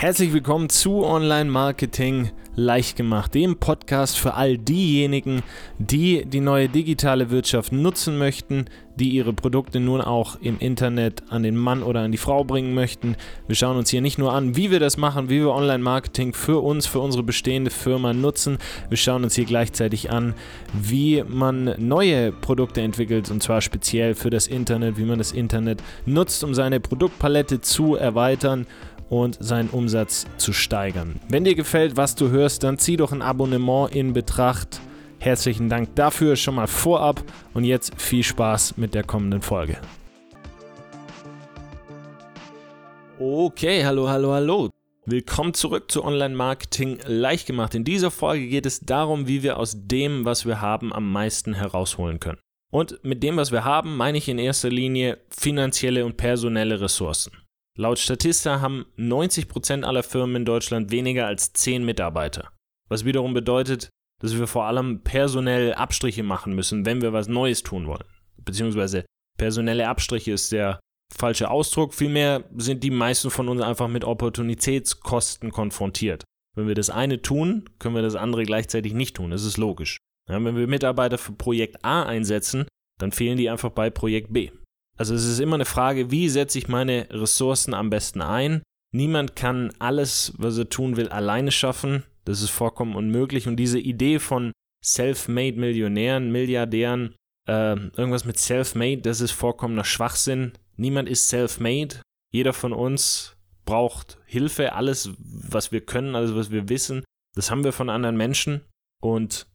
Herzlich willkommen zu Online Marketing leicht gemacht, dem Podcast für all diejenigen, die die neue digitale Wirtschaft nutzen möchten, die ihre Produkte nun auch im Internet an den Mann oder an die Frau bringen möchten. Wir schauen uns hier nicht nur an, wie wir das machen, wie wir Online Marketing für uns, für unsere bestehende Firma nutzen. Wir schauen uns hier gleichzeitig an, wie man neue Produkte entwickelt und zwar speziell für das Internet, wie man das Internet nutzt, um seine Produktpalette zu erweitern und seinen Umsatz zu steigern. Wenn dir gefällt, was du hörst, dann zieh doch ein Abonnement in Betracht. Herzlichen Dank dafür schon mal vorab und jetzt viel Spaß mit der kommenden Folge. Okay, hallo, hallo, hallo. Willkommen zurück zu Online Marketing leicht gemacht. In dieser Folge geht es darum, wie wir aus dem, was wir haben, am meisten herausholen können. Und mit dem, was wir haben, meine ich in erster Linie finanzielle und personelle Ressourcen. Laut Statista haben 90% aller Firmen in Deutschland weniger als 10 Mitarbeiter. Was wiederum bedeutet, dass wir vor allem personell Abstriche machen müssen, wenn wir was Neues tun wollen. Beziehungsweise personelle Abstriche ist der falsche Ausdruck. Vielmehr sind die meisten von uns einfach mit Opportunitätskosten konfrontiert. Wenn wir das eine tun, können wir das andere gleichzeitig nicht tun. Das ist logisch. Ja, wenn wir Mitarbeiter für Projekt A einsetzen, dann fehlen die einfach bei Projekt B. Also es ist immer eine Frage, wie setze ich meine Ressourcen am besten ein? Niemand kann alles, was er tun will, alleine schaffen. Das ist vollkommen unmöglich. Und diese Idee von self-made Millionären, Milliardären, äh, irgendwas mit self-made, das ist vollkommener Schwachsinn. Niemand ist self-made. Jeder von uns braucht Hilfe. Alles, was wir können, alles, was wir wissen, das haben wir von anderen Menschen. Und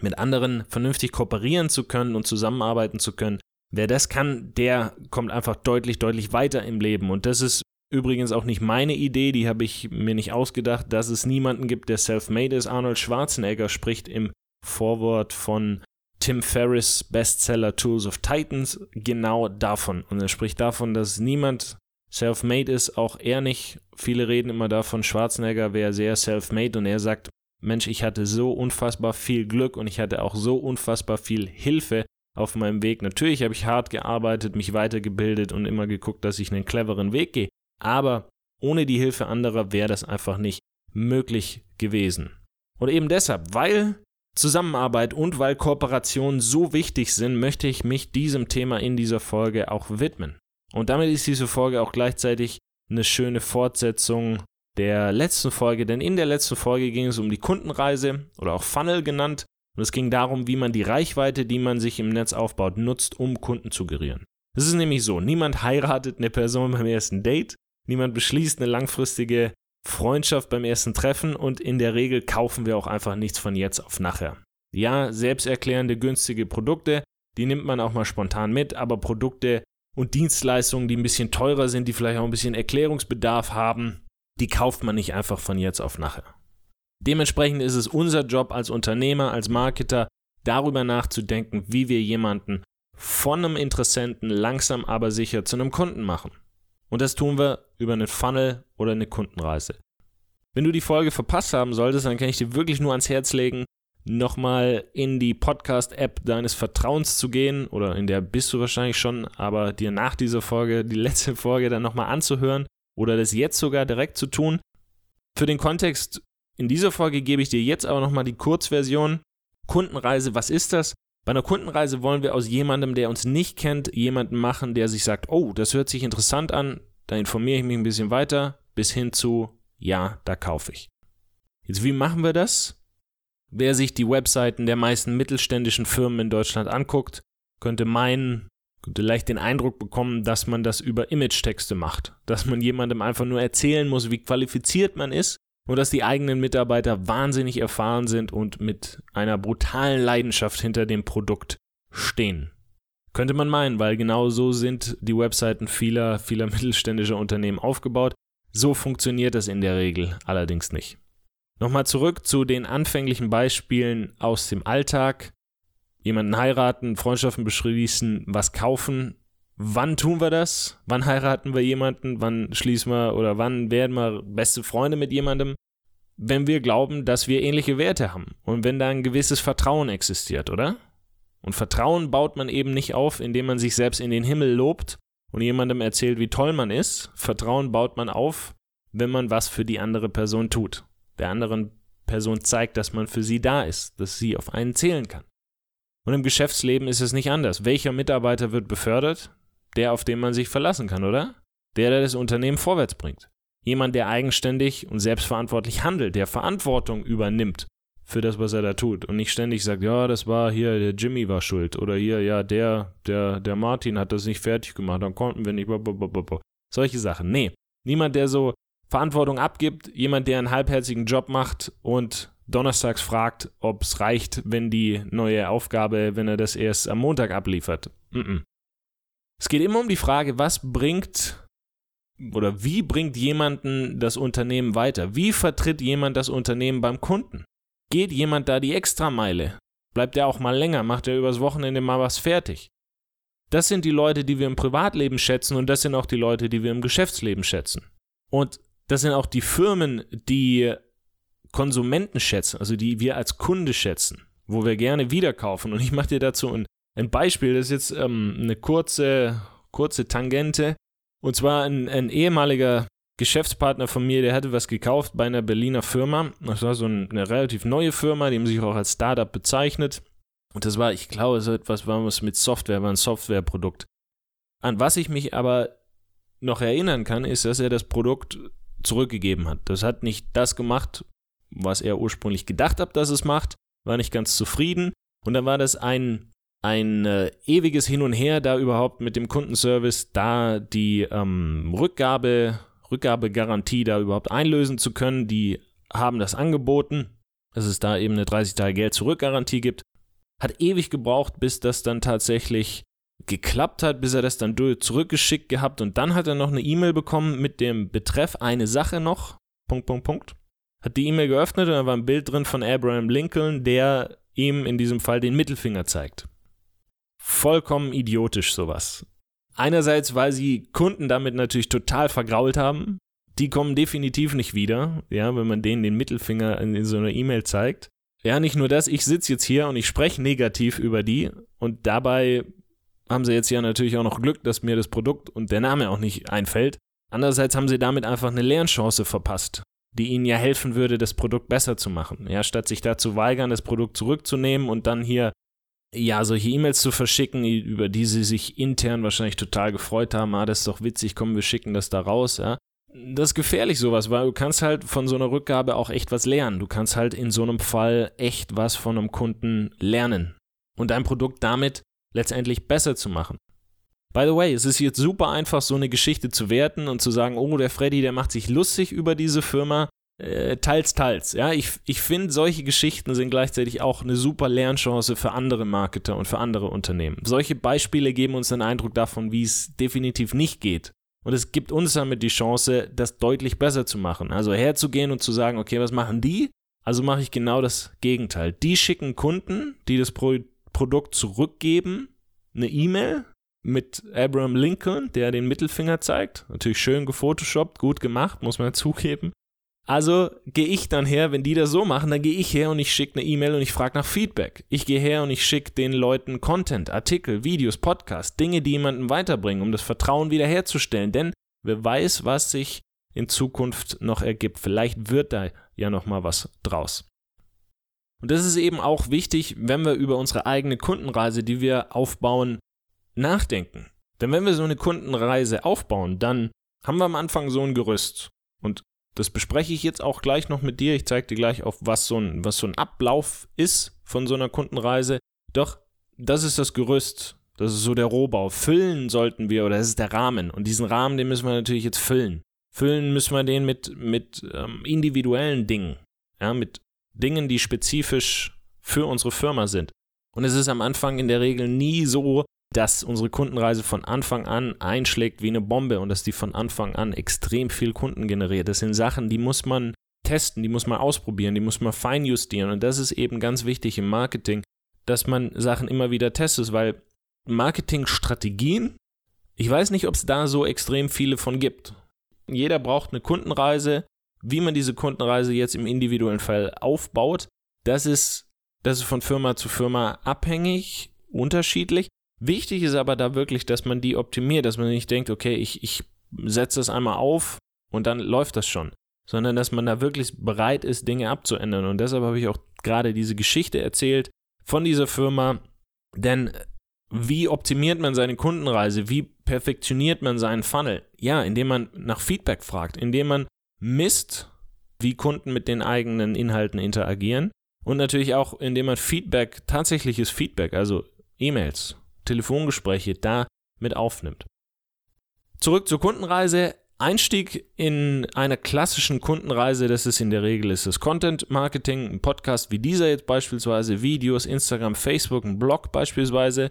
mit anderen vernünftig kooperieren zu können und zusammenarbeiten zu können, Wer das kann, der kommt einfach deutlich, deutlich weiter im Leben. Und das ist übrigens auch nicht meine Idee, die habe ich mir nicht ausgedacht, dass es niemanden gibt, der self-made ist. Arnold Schwarzenegger spricht im Vorwort von Tim Ferriss Bestseller Tools of Titans genau davon. Und er spricht davon, dass niemand self-made ist, auch er nicht. Viele reden immer davon, Schwarzenegger wäre sehr self-made und er sagt, Mensch, ich hatte so unfassbar viel Glück und ich hatte auch so unfassbar viel Hilfe, auf meinem Weg. Natürlich habe ich hart gearbeitet, mich weitergebildet und immer geguckt, dass ich einen cleveren Weg gehe. Aber ohne die Hilfe anderer wäre das einfach nicht möglich gewesen. Und eben deshalb, weil Zusammenarbeit und weil Kooperationen so wichtig sind, möchte ich mich diesem Thema in dieser Folge auch widmen. Und damit ist diese Folge auch gleichzeitig eine schöne Fortsetzung der letzten Folge, denn in der letzten Folge ging es um die Kundenreise oder auch Funnel genannt und es ging darum, wie man die Reichweite, die man sich im Netz aufbaut, nutzt, um Kunden zu gerieren. Es ist nämlich so, niemand heiratet eine Person beim ersten Date, niemand beschließt eine langfristige Freundschaft beim ersten Treffen und in der Regel kaufen wir auch einfach nichts von jetzt auf nachher. Ja, selbsterklärende günstige Produkte, die nimmt man auch mal spontan mit, aber Produkte und Dienstleistungen, die ein bisschen teurer sind, die vielleicht auch ein bisschen Erklärungsbedarf haben, die kauft man nicht einfach von jetzt auf nachher. Dementsprechend ist es unser Job als Unternehmer, als Marketer, darüber nachzudenken, wie wir jemanden von einem Interessenten langsam aber sicher zu einem Kunden machen. Und das tun wir über einen Funnel oder eine Kundenreise. Wenn du die Folge verpasst haben solltest, dann kann ich dir wirklich nur ans Herz legen, nochmal in die Podcast-App deines Vertrauens zu gehen, oder in der bist du wahrscheinlich schon, aber dir nach dieser Folge, die letzte Folge dann nochmal anzuhören oder das jetzt sogar direkt zu tun. Für den Kontext in dieser Folge gebe ich dir jetzt aber nochmal die Kurzversion. Kundenreise, was ist das? Bei einer Kundenreise wollen wir aus jemandem, der uns nicht kennt, jemanden machen, der sich sagt, oh, das hört sich interessant an, da informiere ich mich ein bisschen weiter, bis hin zu, ja, da kaufe ich. Jetzt, wie machen wir das? Wer sich die Webseiten der meisten mittelständischen Firmen in Deutschland anguckt, könnte meinen, könnte leicht den Eindruck bekommen, dass man das über Image-Texte macht. Dass man jemandem einfach nur erzählen muss, wie qualifiziert man ist und dass die eigenen Mitarbeiter wahnsinnig erfahren sind und mit einer brutalen Leidenschaft hinter dem Produkt stehen. Könnte man meinen, weil genau so sind die Webseiten vieler, vieler mittelständischer Unternehmen aufgebaut. So funktioniert das in der Regel allerdings nicht. Nochmal zurück zu den anfänglichen Beispielen aus dem Alltag. Jemanden heiraten, Freundschaften beschließen, was kaufen. Wann tun wir das? Wann heiraten wir jemanden? Wann schließen wir oder wann werden wir beste Freunde mit jemandem? Wenn wir glauben, dass wir ähnliche Werte haben und wenn da ein gewisses Vertrauen existiert, oder? Und Vertrauen baut man eben nicht auf, indem man sich selbst in den Himmel lobt und jemandem erzählt, wie toll man ist. Vertrauen baut man auf, wenn man was für die andere Person tut. Der anderen Person zeigt, dass man für sie da ist, dass sie auf einen zählen kann. Und im Geschäftsleben ist es nicht anders. Welcher Mitarbeiter wird befördert? Der, auf den man sich verlassen kann, oder? Der, der das Unternehmen vorwärts bringt. Jemand, der eigenständig und selbstverantwortlich handelt, der Verantwortung übernimmt für das, was er da tut und nicht ständig sagt, ja, das war hier, der Jimmy war schuld oder hier, ja, der, der, der Martin hat das nicht fertig gemacht, dann konnten wir nicht, blablabla. solche Sachen. Nee, niemand, der so Verantwortung abgibt, jemand, der einen halbherzigen Job macht und donnerstags fragt, ob es reicht, wenn die neue Aufgabe, wenn er das erst am Montag abliefert. Mm -mm. Es geht immer um die Frage, was bringt oder wie bringt jemanden das Unternehmen weiter? Wie vertritt jemand das Unternehmen beim Kunden? Geht jemand da die Extrameile? Bleibt er auch mal länger? Macht er übers Wochenende mal was fertig? Das sind die Leute, die wir im Privatleben schätzen und das sind auch die Leute, die wir im Geschäftsleben schätzen. Und das sind auch die Firmen, die Konsumenten schätzen, also die wir als Kunde schätzen, wo wir gerne wieder kaufen. Und ich mache dir dazu ein, ein, Beispiel, das ist jetzt ähm, eine kurze, kurze Tangente. Und zwar ein, ein ehemaliger Geschäftspartner von mir, der hatte was gekauft bei einer Berliner Firma. Das war so eine relativ neue Firma, die haben sich auch als Startup bezeichnet. Und das war, ich glaube, so etwas war was mit Software, war ein Softwareprodukt. An was ich mich aber noch erinnern kann, ist, dass er das Produkt zurückgegeben hat. Das hat nicht das gemacht, was er ursprünglich gedacht hat, dass es macht, war nicht ganz zufrieden. Und dann war das ein ein äh, ewiges Hin und Her, da überhaupt mit dem Kundenservice, da die ähm, Rückgabe, Rückgabegarantie da überhaupt einlösen zu können. Die haben das angeboten, dass es da eben eine 30 Tage Geld zurückgarantie gibt. Hat ewig gebraucht, bis das dann tatsächlich geklappt hat, bis er das dann zurückgeschickt gehabt und dann hat er noch eine E-Mail bekommen mit dem Betreff eine Sache noch. Punkt, Punkt, Punkt. Hat die E-Mail geöffnet und da war ein Bild drin von Abraham Lincoln, der ihm in diesem Fall den Mittelfinger zeigt. Vollkommen idiotisch sowas. Einerseits, weil sie Kunden damit natürlich total vergrault haben. Die kommen definitiv nicht wieder, ja, wenn man denen den Mittelfinger in so einer E-Mail zeigt. Ja, nicht nur das, ich sitze jetzt hier und ich spreche negativ über die und dabei haben sie jetzt ja natürlich auch noch Glück, dass mir das Produkt und der Name auch nicht einfällt. Andererseits haben sie damit einfach eine Lernchance verpasst, die ihnen ja helfen würde, das Produkt besser zu machen. Ja, statt sich da zu weigern, das Produkt zurückzunehmen und dann hier ja, solche E-Mails zu verschicken, über die sie sich intern wahrscheinlich total gefreut haben, ah, das ist doch witzig, komm, wir schicken das da raus, ja. Das ist gefährlich sowas, weil du kannst halt von so einer Rückgabe auch echt was lernen. Du kannst halt in so einem Fall echt was von einem Kunden lernen und dein Produkt damit letztendlich besser zu machen. By the way, es ist jetzt super einfach, so eine Geschichte zu werten und zu sagen, oh, der Freddy, der macht sich lustig über diese Firma äh, teils, teils. Ja, ich, ich finde, solche Geschichten sind gleichzeitig auch eine super Lernchance für andere Marketer und für andere Unternehmen. Solche Beispiele geben uns einen Eindruck davon, wie es definitiv nicht geht. Und es gibt uns damit die Chance, das deutlich besser zu machen. Also herzugehen und zu sagen, okay, was machen die? Also mache ich genau das Gegenteil. Die schicken Kunden, die das Pro Produkt zurückgeben, eine E-Mail mit Abraham Lincoln, der den Mittelfinger zeigt. Natürlich schön gefotoshoppt, gut gemacht, muss man zugeben. Also gehe ich dann her, wenn die das so machen, dann gehe ich her und ich schicke eine E-Mail und ich frage nach Feedback. Ich gehe her und ich schicke den Leuten Content, Artikel, Videos, Podcasts, Dinge, die jemanden weiterbringen, um das Vertrauen wiederherzustellen. Denn wer weiß, was sich in Zukunft noch ergibt. Vielleicht wird da ja noch mal was draus. Und das ist eben auch wichtig, wenn wir über unsere eigene Kundenreise, die wir aufbauen, nachdenken. Denn wenn wir so eine Kundenreise aufbauen, dann haben wir am Anfang so ein Gerüst. Und das bespreche ich jetzt auch gleich noch mit dir. Ich zeige dir gleich auf, was so, ein, was so ein Ablauf ist von so einer Kundenreise. Doch das ist das Gerüst. Das ist so der Rohbau. Füllen sollten wir, oder das ist der Rahmen. Und diesen Rahmen, den müssen wir natürlich jetzt füllen. Füllen müssen wir den mit, mit ähm, individuellen Dingen. Ja, mit Dingen, die spezifisch für unsere Firma sind. Und es ist am Anfang in der Regel nie so, dass unsere Kundenreise von Anfang an einschlägt wie eine Bombe und dass die von Anfang an extrem viel Kunden generiert. Das sind Sachen, die muss man testen, die muss man ausprobieren, die muss man feinjustieren. Und das ist eben ganz wichtig im Marketing, dass man Sachen immer wieder testet, weil Marketingstrategien, ich weiß nicht, ob es da so extrem viele von gibt. Jeder braucht eine Kundenreise. Wie man diese Kundenreise jetzt im individuellen Fall aufbaut, das ist, das ist von Firma zu Firma abhängig, unterschiedlich. Wichtig ist aber da wirklich, dass man die optimiert, dass man nicht denkt, okay, ich, ich setze das einmal auf und dann läuft das schon, sondern dass man da wirklich bereit ist, Dinge abzuändern. Und deshalb habe ich auch gerade diese Geschichte erzählt von dieser Firma, denn wie optimiert man seine Kundenreise? Wie perfektioniert man seinen Funnel? Ja, indem man nach Feedback fragt, indem man misst, wie Kunden mit den eigenen Inhalten interagieren und natürlich auch, indem man Feedback, tatsächliches Feedback, also E-Mails, Telefongespräche da mit aufnimmt. Zurück zur Kundenreise. Einstieg in einer klassischen Kundenreise, das ist in der Regel ist es Content Marketing, ein Podcast wie dieser jetzt beispielsweise, Videos, Instagram, Facebook, ein Blog beispielsweise.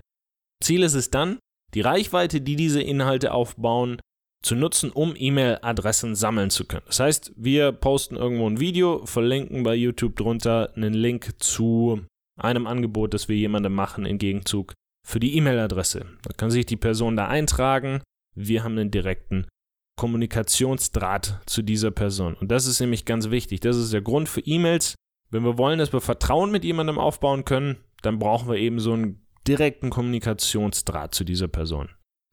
Ziel ist es dann, die Reichweite, die diese Inhalte aufbauen, zu nutzen, um E-Mail-Adressen sammeln zu können. Das heißt, wir posten irgendwo ein Video, verlinken bei YouTube drunter einen Link zu einem Angebot, das wir jemandem machen im Gegenzug für die E-Mail-Adresse. Da kann sich die Person da eintragen. Wir haben einen direkten Kommunikationsdraht zu dieser Person. Und das ist nämlich ganz wichtig. Das ist der Grund für E-Mails. Wenn wir wollen, dass wir Vertrauen mit jemandem aufbauen können, dann brauchen wir eben so einen direkten Kommunikationsdraht zu dieser Person.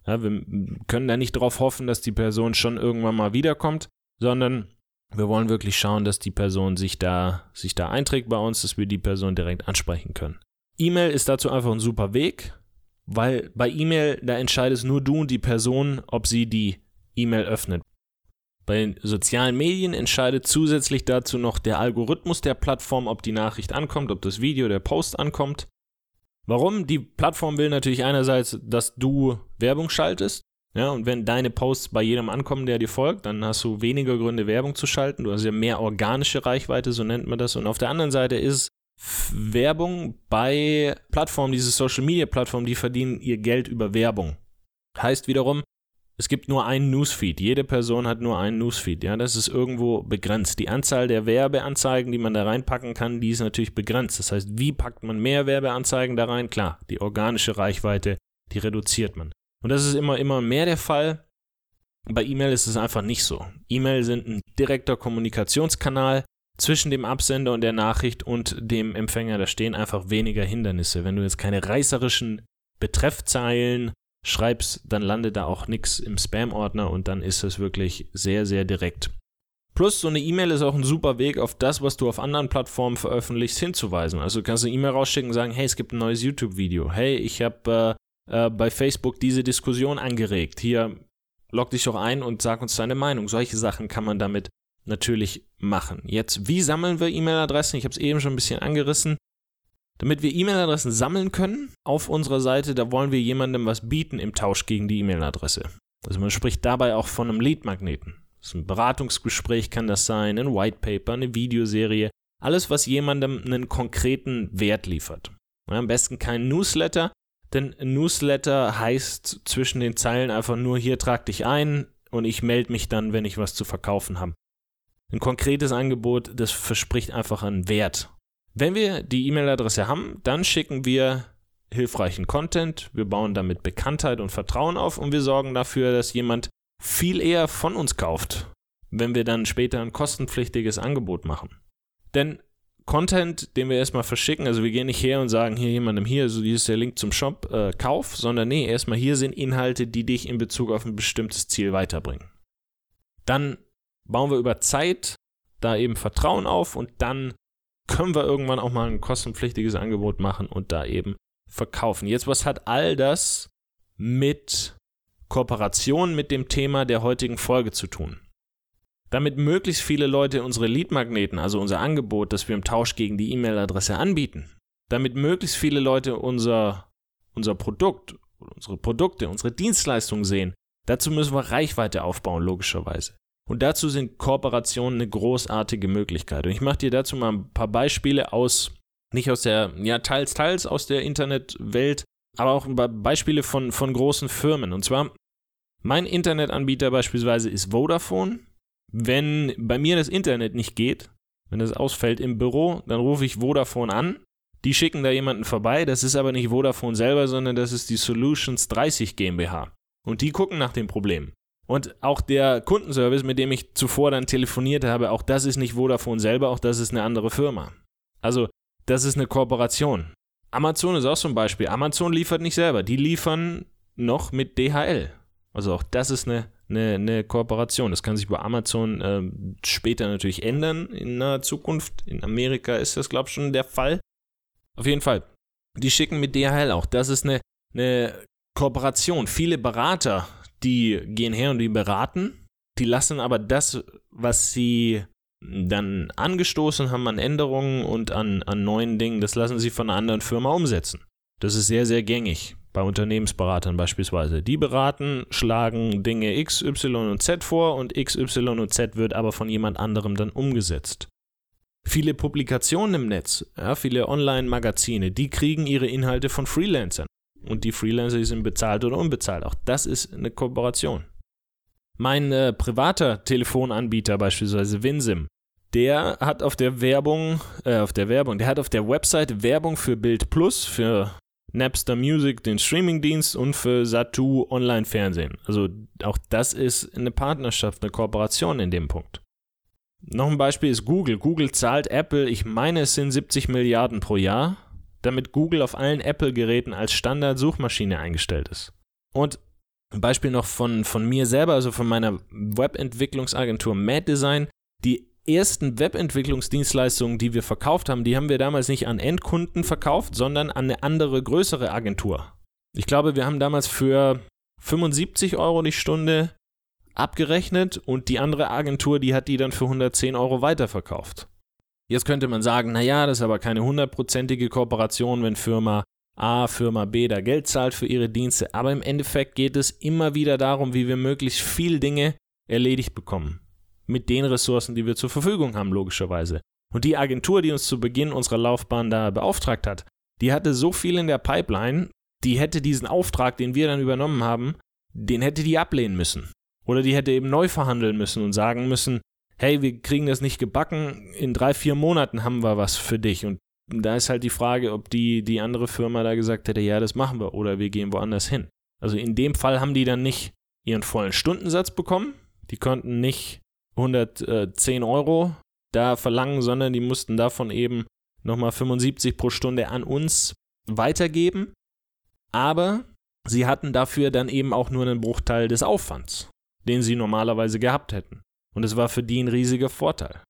Ja, wir können da nicht darauf hoffen, dass die Person schon irgendwann mal wiederkommt, sondern wir wollen wirklich schauen, dass die Person sich da, sich da einträgt bei uns, dass wir die Person direkt ansprechen können. E-Mail ist dazu einfach ein super Weg, weil bei E-Mail, da entscheidest nur du und die Person, ob sie die E-Mail öffnet. Bei den sozialen Medien entscheidet zusätzlich dazu noch der Algorithmus der Plattform, ob die Nachricht ankommt, ob das Video, der Post ankommt. Warum? Die Plattform will natürlich einerseits, dass du Werbung schaltest. Ja, und wenn deine Posts bei jedem ankommen, der dir folgt, dann hast du weniger Gründe, Werbung zu schalten. Du hast ja mehr organische Reichweite, so nennt man das. Und auf der anderen Seite ist Werbung bei Plattformen, diese Social Media Plattformen, die verdienen ihr Geld über Werbung. Heißt wiederum, es gibt nur einen Newsfeed. Jede Person hat nur einen Newsfeed. Ja, das ist irgendwo begrenzt. Die Anzahl der Werbeanzeigen, die man da reinpacken kann, die ist natürlich begrenzt. Das heißt, wie packt man mehr Werbeanzeigen da rein? Klar, die organische Reichweite, die reduziert man. Und das ist immer, immer mehr der Fall. Bei E-Mail ist es einfach nicht so. E-Mail sind ein direkter Kommunikationskanal zwischen dem Absender und der Nachricht und dem Empfänger. Da stehen einfach weniger Hindernisse. Wenn du jetzt keine reißerischen Betreffzeilen schreibst, dann landet da auch nichts im Spam-Ordner und dann ist es wirklich sehr, sehr direkt. Plus, so eine E-Mail ist auch ein super Weg, auf das, was du auf anderen Plattformen veröffentlichst, hinzuweisen. Also du kannst eine E-Mail rausschicken und sagen, hey, es gibt ein neues YouTube-Video. Hey, ich habe äh, äh, bei Facebook diese Diskussion angeregt. Hier, log dich doch ein und sag uns deine Meinung. Solche Sachen kann man damit natürlich machen. Jetzt, wie sammeln wir E-Mail-Adressen? Ich habe es eben schon ein bisschen angerissen. Damit wir E-Mail-Adressen sammeln können auf unserer Seite, da wollen wir jemandem was bieten im Tausch gegen die E-Mail-Adresse. Also man spricht dabei auch von einem Lead-Magneten. Ein Beratungsgespräch kann das sein, ein White Paper, eine Videoserie, alles, was jemandem einen konkreten Wert liefert. Am besten kein Newsletter, denn Newsletter heißt zwischen den Zeilen einfach nur hier trag dich ein und ich melde mich dann, wenn ich was zu verkaufen habe. Ein konkretes Angebot, das verspricht einfach einen Wert wenn wir die E-Mail-Adresse haben, dann schicken wir hilfreichen Content, wir bauen damit Bekanntheit und Vertrauen auf und wir sorgen dafür, dass jemand viel eher von uns kauft, wenn wir dann später ein kostenpflichtiges Angebot machen. Denn Content, den wir erstmal verschicken, also wir gehen nicht her und sagen hier jemandem hier, so hier ist der Link zum Shop, äh, kauf, sondern nee, erstmal hier sind Inhalte, die dich in Bezug auf ein bestimmtes Ziel weiterbringen. Dann bauen wir über Zeit da eben Vertrauen auf und dann können wir irgendwann auch mal ein kostenpflichtiges Angebot machen und da eben verkaufen. Jetzt, was hat all das mit Kooperation mit dem Thema der heutigen Folge zu tun? Damit möglichst viele Leute unsere Leadmagneten, also unser Angebot, das wir im Tausch gegen die E-Mail-Adresse anbieten, damit möglichst viele Leute unser, unser Produkt, unsere Produkte, unsere Dienstleistungen sehen, dazu müssen wir Reichweite aufbauen, logischerweise. Und dazu sind Kooperationen eine großartige Möglichkeit. Und ich mache dir dazu mal ein paar Beispiele aus, nicht aus der, ja, teils, teils aus der Internetwelt, aber auch ein paar Beispiele von, von großen Firmen. Und zwar, mein Internetanbieter beispielsweise ist Vodafone. Wenn bei mir das Internet nicht geht, wenn es ausfällt im Büro, dann rufe ich Vodafone an. Die schicken da jemanden vorbei. Das ist aber nicht Vodafone selber, sondern das ist die Solutions 30 GmbH. Und die gucken nach dem Problem. Und auch der Kundenservice, mit dem ich zuvor dann telefoniert habe, auch das ist nicht Vodafone selber, auch das ist eine andere Firma. Also, das ist eine Kooperation. Amazon ist auch so ein Beispiel. Amazon liefert nicht selber, die liefern noch mit DHL. Also auch das ist eine eine, eine Kooperation. Das kann sich bei Amazon äh, später natürlich ändern in naher Zukunft. In Amerika ist das, glaube ich, schon der Fall. Auf jeden Fall. Die schicken mit DHL auch. Das ist eine, eine Kooperation. Viele Berater, die gehen her und die beraten. Die lassen aber das, was sie dann angestoßen haben an Änderungen und an, an neuen Dingen, das lassen sie von einer anderen Firma umsetzen. Das ist sehr, sehr gängig bei Unternehmensberatern beispielsweise. Die beraten, schlagen Dinge X, Y und Z vor und X, Y und Z wird aber von jemand anderem dann umgesetzt. Viele Publikationen im Netz, ja, viele Online-Magazine, die kriegen ihre Inhalte von Freelancern. Und die Freelancer sind bezahlt oder unbezahlt. Auch das ist eine Kooperation. Mein äh, privater Telefonanbieter beispielsweise Winsim, der hat auf der Werbung, äh, auf der Werbung, der hat auf der Website Werbung für Bild Plus, für Napster Music, den Streamingdienst und für Satu Online-Fernsehen. Also auch das ist eine Partnerschaft, eine Kooperation in dem Punkt. Noch ein Beispiel ist Google. Google zahlt Apple, ich meine es sind 70 Milliarden pro Jahr, damit Google auf allen Apple-Geräten als Standard-Suchmaschine eingestellt ist. Und ein Beispiel noch von, von mir selber, also von meiner Webentwicklungsagentur Mad Design. Die ersten Webentwicklungsdienstleistungen, die wir verkauft haben, die haben wir damals nicht an Endkunden verkauft, sondern an eine andere, größere Agentur. Ich glaube, wir haben damals für 75 Euro die Stunde abgerechnet und die andere Agentur, die hat die dann für 110 Euro weiterverkauft. Jetzt könnte man sagen, naja, das ist aber keine hundertprozentige Kooperation, wenn Firma A, Firma B da Geld zahlt für ihre Dienste, aber im Endeffekt geht es immer wieder darum, wie wir möglichst viel Dinge erledigt bekommen. Mit den Ressourcen, die wir zur Verfügung haben, logischerweise. Und die Agentur, die uns zu Beginn unserer Laufbahn da beauftragt hat, die hatte so viel in der Pipeline, die hätte diesen Auftrag, den wir dann übernommen haben, den hätte die ablehnen müssen. Oder die hätte eben neu verhandeln müssen und sagen müssen, hey, wir kriegen das nicht gebacken, in drei, vier Monaten haben wir was für dich. Und da ist halt die Frage, ob die, die andere Firma da gesagt hätte, ja, das machen wir oder wir gehen woanders hin. Also in dem Fall haben die dann nicht ihren vollen Stundensatz bekommen, die konnten nicht 110 Euro da verlangen, sondern die mussten davon eben nochmal 75 pro Stunde an uns weitergeben. Aber sie hatten dafür dann eben auch nur einen Bruchteil des Aufwands den sie normalerweise gehabt hätten. Und es war für die ein riesiger Vorteil.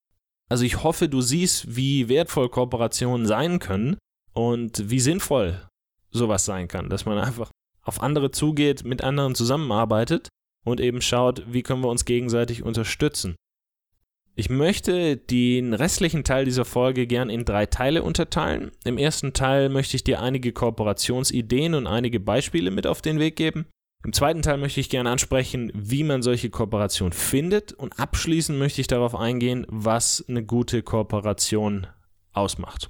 Also ich hoffe, du siehst, wie wertvoll Kooperationen sein können und wie sinnvoll sowas sein kann, dass man einfach auf andere zugeht, mit anderen zusammenarbeitet und eben schaut, wie können wir uns gegenseitig unterstützen. Ich möchte den restlichen Teil dieser Folge gern in drei Teile unterteilen. Im ersten Teil möchte ich dir einige Kooperationsideen und einige Beispiele mit auf den Weg geben. Im zweiten Teil möchte ich gerne ansprechen, wie man solche Kooperationen findet und abschließend möchte ich darauf eingehen, was eine gute Kooperation ausmacht.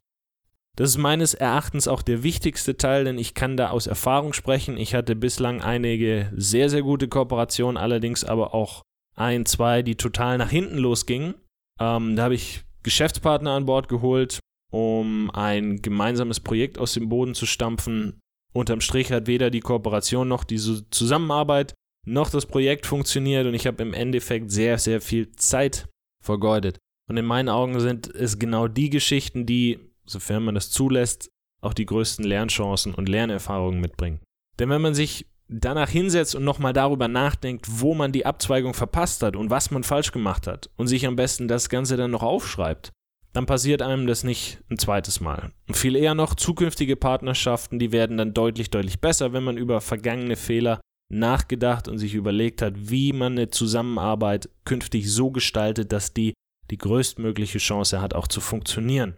Das ist meines Erachtens auch der wichtigste Teil, denn ich kann da aus Erfahrung sprechen. Ich hatte bislang einige sehr, sehr gute Kooperationen, allerdings aber auch ein, zwei, die total nach hinten losgingen. Ähm, da habe ich Geschäftspartner an Bord geholt, um ein gemeinsames Projekt aus dem Boden zu stampfen, Unterm Strich hat weder die Kooperation noch diese Zusammenarbeit noch das Projekt funktioniert und ich habe im Endeffekt sehr, sehr viel Zeit vergeudet. Und in meinen Augen sind es genau die Geschichten, die, sofern man das zulässt, auch die größten Lernchancen und Lernerfahrungen mitbringen. Denn wenn man sich danach hinsetzt und nochmal darüber nachdenkt, wo man die Abzweigung verpasst hat und was man falsch gemacht hat und sich am besten das Ganze dann noch aufschreibt, dann passiert einem das nicht ein zweites Mal. Und viel eher noch, zukünftige Partnerschaften, die werden dann deutlich, deutlich besser, wenn man über vergangene Fehler nachgedacht und sich überlegt hat, wie man eine Zusammenarbeit künftig so gestaltet, dass die die größtmögliche Chance hat, auch zu funktionieren.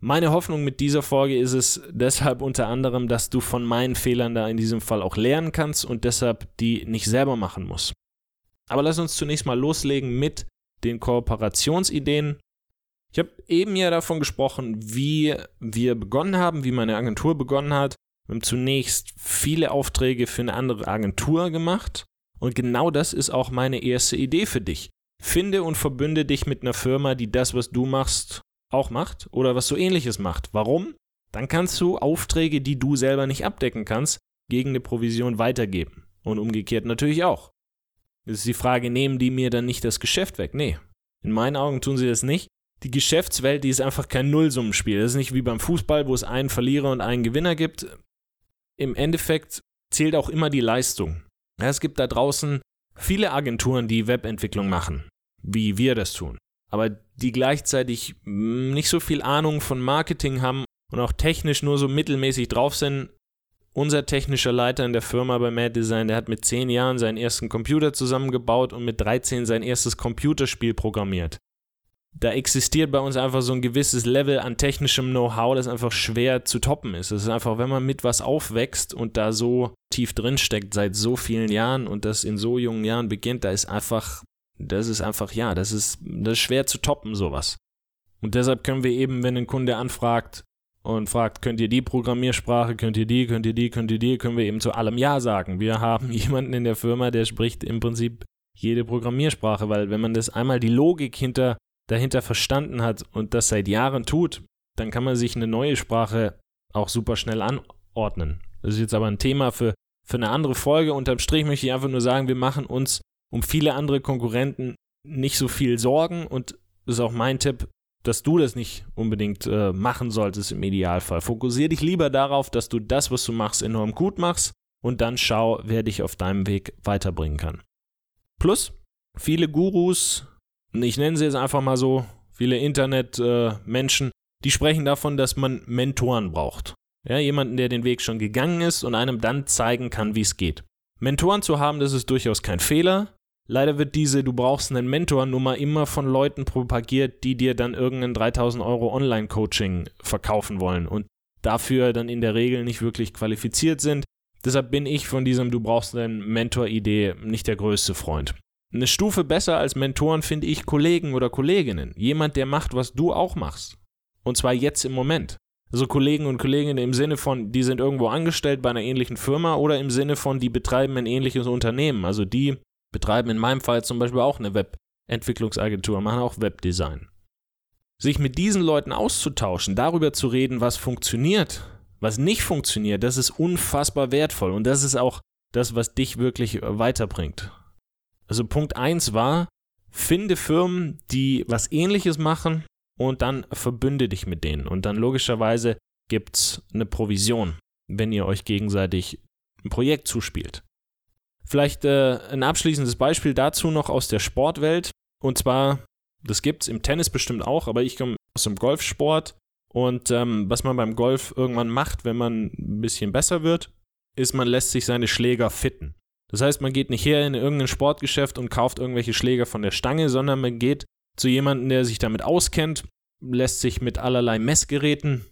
Meine Hoffnung mit dieser Folge ist es deshalb unter anderem, dass du von meinen Fehlern da in diesem Fall auch lernen kannst und deshalb die nicht selber machen musst. Aber lass uns zunächst mal loslegen mit den Kooperationsideen ich habe eben ja davon gesprochen, wie wir begonnen haben, wie meine Agentur begonnen hat. Wir haben zunächst viele Aufträge für eine andere Agentur gemacht. Und genau das ist auch meine erste Idee für dich. Finde und verbünde dich mit einer Firma, die das, was du machst, auch macht oder was so ähnliches macht. Warum? Dann kannst du Aufträge, die du selber nicht abdecken kannst, gegen eine Provision weitergeben. Und umgekehrt natürlich auch. Das ist die Frage, nehmen die mir dann nicht das Geschäft weg? Nee. In meinen Augen tun sie das nicht, die Geschäftswelt, die ist einfach kein Nullsummenspiel. Das ist nicht wie beim Fußball, wo es einen Verlierer und einen Gewinner gibt. Im Endeffekt zählt auch immer die Leistung. Es gibt da draußen viele Agenturen, die Webentwicklung machen, wie wir das tun, aber die gleichzeitig hm, nicht so viel Ahnung von Marketing haben und auch technisch nur so mittelmäßig drauf sind. Unser technischer Leiter in der Firma bei Mad Design, der hat mit 10 Jahren seinen ersten Computer zusammengebaut und mit 13 sein erstes Computerspiel programmiert. Da existiert bei uns einfach so ein gewisses Level an technischem Know-how, das einfach schwer zu toppen ist. Es ist einfach, wenn man mit was aufwächst und da so tief drin steckt seit so vielen Jahren und das in so jungen Jahren beginnt, da ist einfach, das ist einfach, ja, das ist, das ist schwer zu toppen, sowas. Und deshalb können wir eben, wenn ein Kunde anfragt, und fragt, könnt ihr die Programmiersprache, könnt ihr die, könnt ihr die, könnt ihr die, können wir eben zu allem Ja sagen. Wir haben jemanden in der Firma, der spricht im Prinzip jede Programmiersprache, weil wenn man das einmal die Logik hinter, dahinter verstanden hat und das seit Jahren tut, dann kann man sich eine neue Sprache auch super schnell anordnen. Das ist jetzt aber ein Thema für, für eine andere Folge. Unterm Strich möchte ich einfach nur sagen, wir machen uns um viele andere Konkurrenten nicht so viel Sorgen und ist auch mein Tipp, dass du das nicht unbedingt äh, machen solltest im Idealfall. Fokussiere dich lieber darauf, dass du das, was du machst, enorm gut machst und dann schau, wer dich auf deinem Weg weiterbringen kann. Plus, viele Gurus, ich nenne sie jetzt einfach mal so, viele Internetmenschen, äh, die sprechen davon, dass man Mentoren braucht. Ja, jemanden, der den Weg schon gegangen ist und einem dann zeigen kann, wie es geht. Mentoren zu haben, das ist durchaus kein Fehler. Leider wird diese Du brauchst einen Mentor-Nummer immer von Leuten propagiert, die dir dann irgendein 3000 Euro Online-Coaching verkaufen wollen und dafür dann in der Regel nicht wirklich qualifiziert sind. Deshalb bin ich von diesem Du brauchst einen Mentor-Idee nicht der größte Freund. Eine Stufe besser als Mentoren finde ich Kollegen oder Kolleginnen. Jemand, der macht, was du auch machst. Und zwar jetzt im Moment. Also Kollegen und Kolleginnen im Sinne von, die sind irgendwo angestellt bei einer ähnlichen Firma oder im Sinne von, die betreiben ein ähnliches Unternehmen. Also die betreiben in meinem Fall zum Beispiel auch eine Webentwicklungsagentur, machen auch Webdesign. Sich mit diesen Leuten auszutauschen, darüber zu reden, was funktioniert, was nicht funktioniert, das ist unfassbar wertvoll und das ist auch das, was dich wirklich weiterbringt. Also Punkt 1 war, finde Firmen, die was ähnliches machen und dann verbünde dich mit denen und dann logischerweise gibt es eine Provision, wenn ihr euch gegenseitig ein Projekt zuspielt. Vielleicht äh, ein abschließendes Beispiel dazu noch aus der Sportwelt. Und zwar, das gibt es im Tennis bestimmt auch, aber ich komme aus dem Golfsport. Und ähm, was man beim Golf irgendwann macht, wenn man ein bisschen besser wird, ist, man lässt sich seine Schläger fitten. Das heißt, man geht nicht her in irgendein Sportgeschäft und kauft irgendwelche Schläger von der Stange, sondern man geht zu jemandem, der sich damit auskennt, lässt sich mit allerlei Messgeräten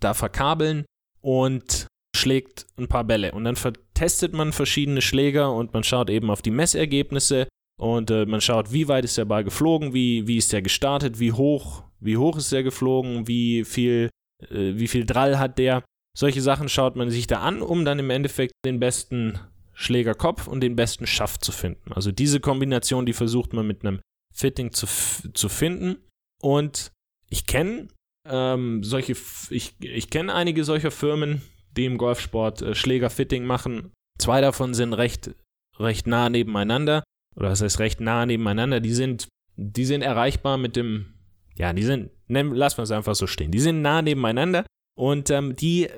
da verkabeln und schlägt ein paar Bälle. Und dann vertestet man verschiedene Schläger und man schaut eben auf die Messergebnisse und äh, man schaut, wie weit ist der Ball geflogen, wie, wie ist der gestartet, wie hoch, wie hoch ist der geflogen, wie viel, äh, wie viel Drall hat der. Solche Sachen schaut man sich da an, um dann im Endeffekt den besten Schlägerkopf und den besten Schaft zu finden. Also diese Kombination, die versucht man mit einem Fitting zu, zu finden. Und ich kenne ähm, solche, ich, ich kenne einige solcher Firmen, die im Golfsport äh, Schlägerfitting machen. Zwei davon sind recht, recht nah nebeneinander. Oder was heißt recht nah nebeneinander? Die sind, die sind erreichbar mit dem, ja, die sind, nennen, lassen wir es einfach so stehen. Die sind nah nebeneinander und ähm, die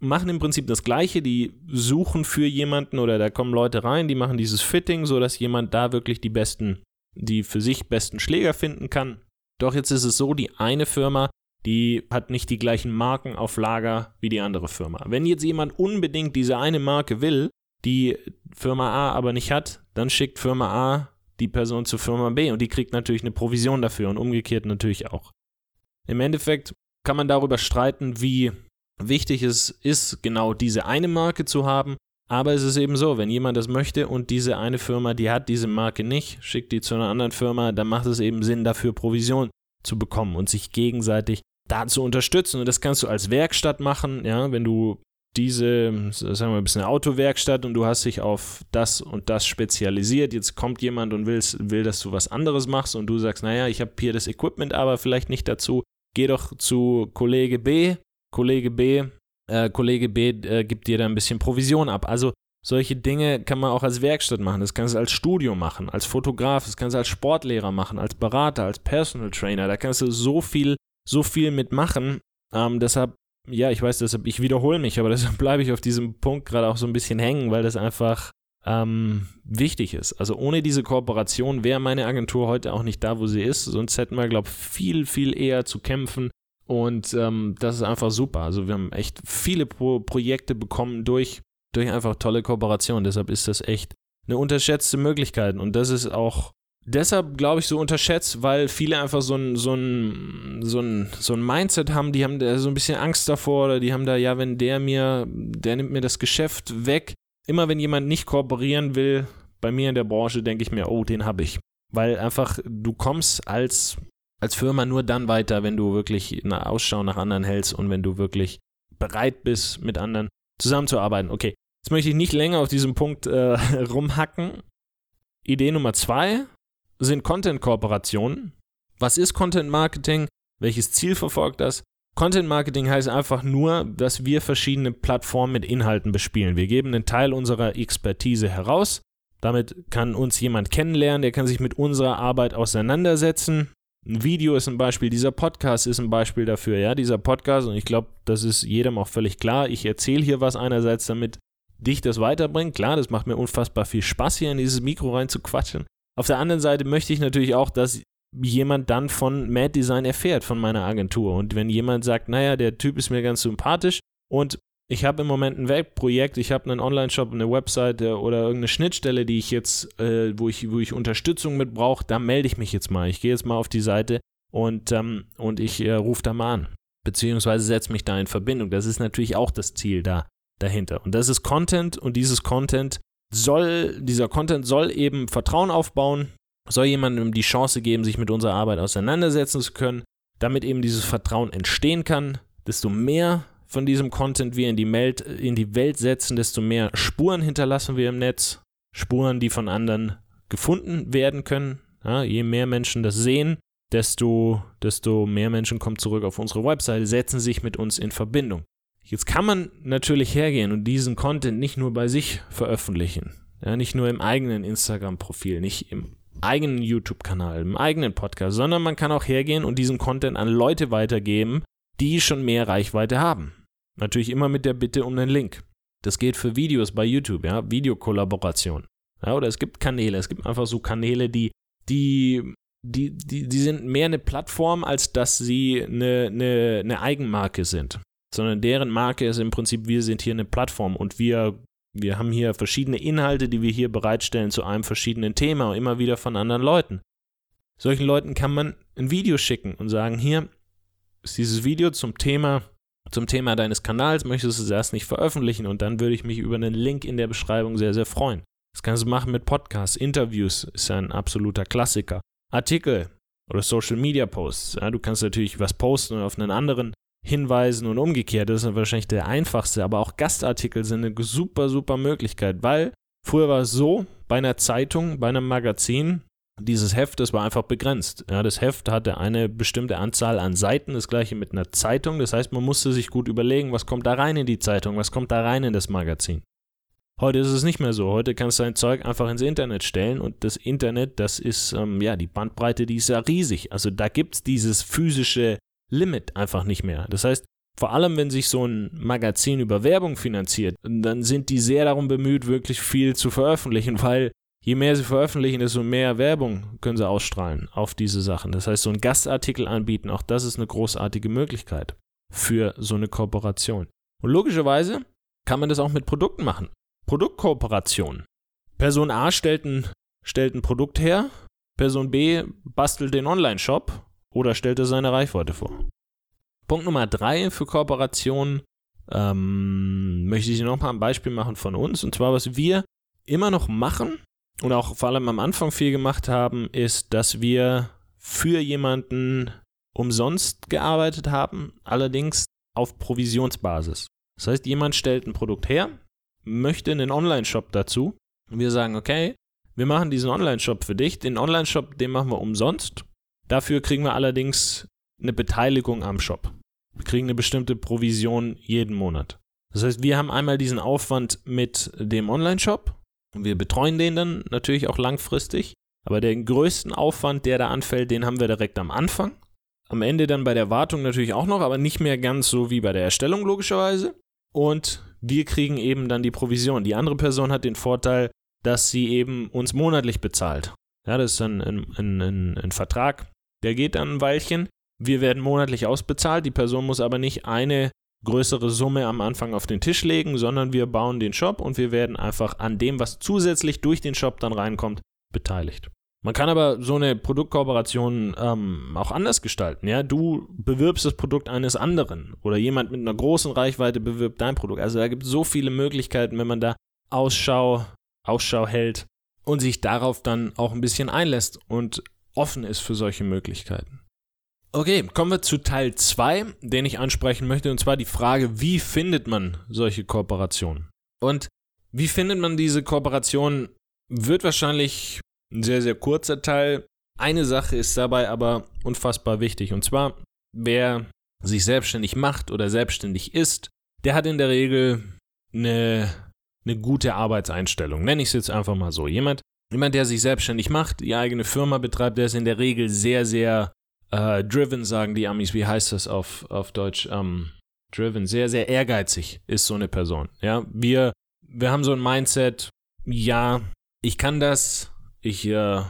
machen im Prinzip das Gleiche. Die suchen für jemanden oder da kommen Leute rein, die machen dieses Fitting, sodass jemand da wirklich die besten, die für sich besten Schläger finden kann. Doch jetzt ist es so, die eine Firma die hat nicht die gleichen Marken auf Lager wie die andere Firma. Wenn jetzt jemand unbedingt diese eine Marke will, die Firma A aber nicht hat, dann schickt Firma A die Person zu Firma B und die kriegt natürlich eine Provision dafür und umgekehrt natürlich auch. Im Endeffekt kann man darüber streiten, wie wichtig es ist, genau diese eine Marke zu haben. Aber es ist eben so, wenn jemand das möchte und diese eine Firma, die hat diese Marke nicht, schickt die zu einer anderen Firma, dann macht es eben Sinn, dafür Provision zu bekommen und sich gegenseitig da zu unterstützen. Und das kannst du als Werkstatt machen, ja, wenn du diese, sagen wir ein bisschen Autowerkstatt und du hast dich auf das und das spezialisiert. Jetzt kommt jemand und will, will, dass du was anderes machst und du sagst, naja, ich habe hier das Equipment, aber vielleicht nicht dazu. Geh doch zu Kollege B. Kollege B, äh, Kollege B äh, gibt dir da ein bisschen Provision ab. Also solche Dinge kann man auch als Werkstatt machen. Das kannst du als Studio machen, als Fotograf, das kannst du als Sportlehrer machen, als Berater, als Personal Trainer. Da kannst du so viel so viel mitmachen. Ähm, deshalb, ja, ich weiß, deshalb, ich wiederhole mich, aber deshalb bleibe ich auf diesem Punkt gerade auch so ein bisschen hängen, weil das einfach, ähm, wichtig ist. Also ohne diese Kooperation wäre meine Agentur heute auch nicht da, wo sie ist. Sonst hätten wir, glaube ich, viel, viel eher zu kämpfen. Und ähm, das ist einfach super. Also wir haben echt viele Pro Projekte bekommen durch, durch einfach tolle Kooperation. Deshalb ist das echt eine unterschätzte Möglichkeit. Und das ist auch deshalb, glaube ich, so unterschätzt, weil viele einfach so ein, so ein, so ein, so ein Mindset haben, die haben da so ein bisschen Angst davor oder die haben da, ja, wenn der mir, der nimmt mir das Geschäft weg. Immer wenn jemand nicht kooperieren will, bei mir in der Branche, denke ich mir, oh, den habe ich. Weil einfach du kommst als, als Firma nur dann weiter, wenn du wirklich eine Ausschau nach anderen hältst und wenn du wirklich bereit bist, mit anderen zusammenzuarbeiten. Okay, jetzt möchte ich nicht länger auf diesem Punkt äh, rumhacken. Idee Nummer zwei, sind Content-Kooperationen. Was ist Content Marketing? Welches Ziel verfolgt das? Content Marketing heißt einfach nur, dass wir verschiedene Plattformen mit Inhalten bespielen. Wir geben einen Teil unserer Expertise heraus. Damit kann uns jemand kennenlernen, der kann sich mit unserer Arbeit auseinandersetzen. Ein Video ist ein Beispiel, dieser Podcast ist ein Beispiel dafür, ja, dieser Podcast, und ich glaube, das ist jedem auch völlig klar. Ich erzähle hier was einerseits, damit dich das weiterbringt. Klar, das macht mir unfassbar viel Spaß, hier in dieses Mikro rein zu quatschen. Auf der anderen Seite möchte ich natürlich auch, dass jemand dann von Mad Design erfährt, von meiner Agentur. Und wenn jemand sagt, naja, der Typ ist mir ganz sympathisch und ich habe im Moment ein Webprojekt, ich habe einen Online-Shop, eine Webseite oder irgendeine Schnittstelle, die ich jetzt, äh, wo, ich, wo ich Unterstützung mit brauche, da melde ich mich jetzt mal. Ich gehe jetzt mal auf die Seite und, ähm, und ich äh, rufe da mal an. Beziehungsweise setze mich da in Verbindung. Das ist natürlich auch das Ziel da dahinter. Und das ist Content und dieses Content soll, dieser Content soll eben Vertrauen aufbauen, soll jemandem die Chance geben, sich mit unserer Arbeit auseinandersetzen zu können, damit eben dieses Vertrauen entstehen kann. Desto mehr von diesem Content wir in die, Welt, in die Welt setzen, desto mehr Spuren hinterlassen wir im Netz. Spuren, die von anderen gefunden werden können. Ja, je mehr Menschen das sehen, desto, desto mehr Menschen kommen zurück auf unsere Webseite, setzen sich mit uns in Verbindung. Jetzt kann man natürlich hergehen und diesen Content nicht nur bei sich veröffentlichen, ja, nicht nur im eigenen Instagram-Profil, nicht im eigenen YouTube-Kanal, im eigenen Podcast, sondern man kann auch hergehen und diesen Content an Leute weitergeben, die schon mehr Reichweite haben. Natürlich immer mit der Bitte um einen Link. Das geht für Videos bei YouTube, ja, Videokollaboration. Ja, oder es gibt Kanäle, es gibt einfach so Kanäle, die, die, die, die, die sind mehr eine Plattform, als dass sie eine, eine, eine Eigenmarke sind sondern deren Marke ist im Prinzip, wir sind hier eine Plattform und wir, wir haben hier verschiedene Inhalte, die wir hier bereitstellen zu einem verschiedenen Thema, immer wieder von anderen Leuten. Solchen Leuten kann man ein Video schicken und sagen, hier ist dieses Video zum Thema, zum Thema deines Kanals, möchtest du es erst nicht veröffentlichen und dann würde ich mich über einen Link in der Beschreibung sehr, sehr freuen. Das kannst du machen mit Podcasts, Interviews ist ein absoluter Klassiker. Artikel oder Social Media Posts. Ja, du kannst natürlich was posten und auf einen anderen hinweisen und umgekehrt. Das ist wahrscheinlich der einfachste, aber auch Gastartikel sind eine super, super Möglichkeit, weil früher war es so, bei einer Zeitung, bei einem Magazin, dieses Heft, das war einfach begrenzt. Ja, das Heft hatte eine bestimmte Anzahl an Seiten, das gleiche mit einer Zeitung. Das heißt, man musste sich gut überlegen, was kommt da rein in die Zeitung, was kommt da rein in das Magazin. Heute ist es nicht mehr so. Heute kannst du dein Zeug einfach ins Internet stellen und das Internet, das ist, ähm, ja, die Bandbreite, die ist ja riesig. Also da gibt es dieses physische Limit einfach nicht mehr. Das heißt, vor allem wenn sich so ein Magazin über Werbung finanziert, dann sind die sehr darum bemüht, wirklich viel zu veröffentlichen, weil je mehr sie veröffentlichen, desto mehr Werbung können sie ausstrahlen auf diese Sachen. Das heißt, so ein Gastartikel anbieten, auch das ist eine großartige Möglichkeit für so eine Kooperation. Und logischerweise kann man das auch mit Produkten machen. Produktkooperation. Person A stellt ein, stellt ein Produkt her, Person B bastelt den Online-Shop oder stellt er seine Reichweite vor. Punkt Nummer drei für Kooperationen ähm, möchte ich noch mal ein Beispiel machen von uns. Und zwar, was wir immer noch machen und auch vor allem am Anfang viel gemacht haben, ist, dass wir für jemanden umsonst gearbeitet haben, allerdings auf Provisionsbasis. Das heißt, jemand stellt ein Produkt her, möchte einen Online-Shop dazu. Und wir sagen, okay, wir machen diesen Online-Shop für dich. Den Online-Shop, den machen wir umsonst. Dafür kriegen wir allerdings eine Beteiligung am Shop. Wir kriegen eine bestimmte Provision jeden Monat. Das heißt, wir haben einmal diesen Aufwand mit dem Online-Shop wir betreuen den dann natürlich auch langfristig. Aber den größten Aufwand, der da anfällt, den haben wir direkt am Anfang. Am Ende dann bei der Wartung natürlich auch noch, aber nicht mehr ganz so wie bei der Erstellung logischerweise. Und wir kriegen eben dann die Provision. Die andere Person hat den Vorteil, dass sie eben uns monatlich bezahlt. Ja, das ist ein, ein, ein, ein Vertrag, der geht dann ein Weilchen. Wir werden monatlich ausbezahlt, die Person muss aber nicht eine größere Summe am Anfang auf den Tisch legen, sondern wir bauen den Shop und wir werden einfach an dem, was zusätzlich durch den Shop dann reinkommt, beteiligt. Man kann aber so eine Produktkooperation ähm, auch anders gestalten. Ja, du bewirbst das Produkt eines anderen oder jemand mit einer großen Reichweite bewirbt dein Produkt. Also da gibt es so viele Möglichkeiten, wenn man da Ausschau, Ausschau hält und sich darauf dann auch ein bisschen einlässt und offen ist für solche Möglichkeiten. Okay, kommen wir zu Teil 2, den ich ansprechen möchte, und zwar die Frage, wie findet man solche Kooperationen? Und wie findet man diese Kooperation, wird wahrscheinlich ein sehr, sehr kurzer Teil. Eine Sache ist dabei aber unfassbar wichtig, und zwar, wer sich selbstständig macht oder selbstständig ist, der hat in der Regel eine, eine gute Arbeitseinstellung. Nenne ich es jetzt einfach mal so. Jemand, jemand, der sich selbstständig macht, die eigene Firma betreibt, der ist in der Regel sehr, sehr äh, driven, sagen die Amis, wie heißt das auf, auf Deutsch? Ähm, driven, sehr, sehr ehrgeizig ist so eine Person. Ja, wir, wir haben so ein Mindset, ja, ich kann das, ich, äh,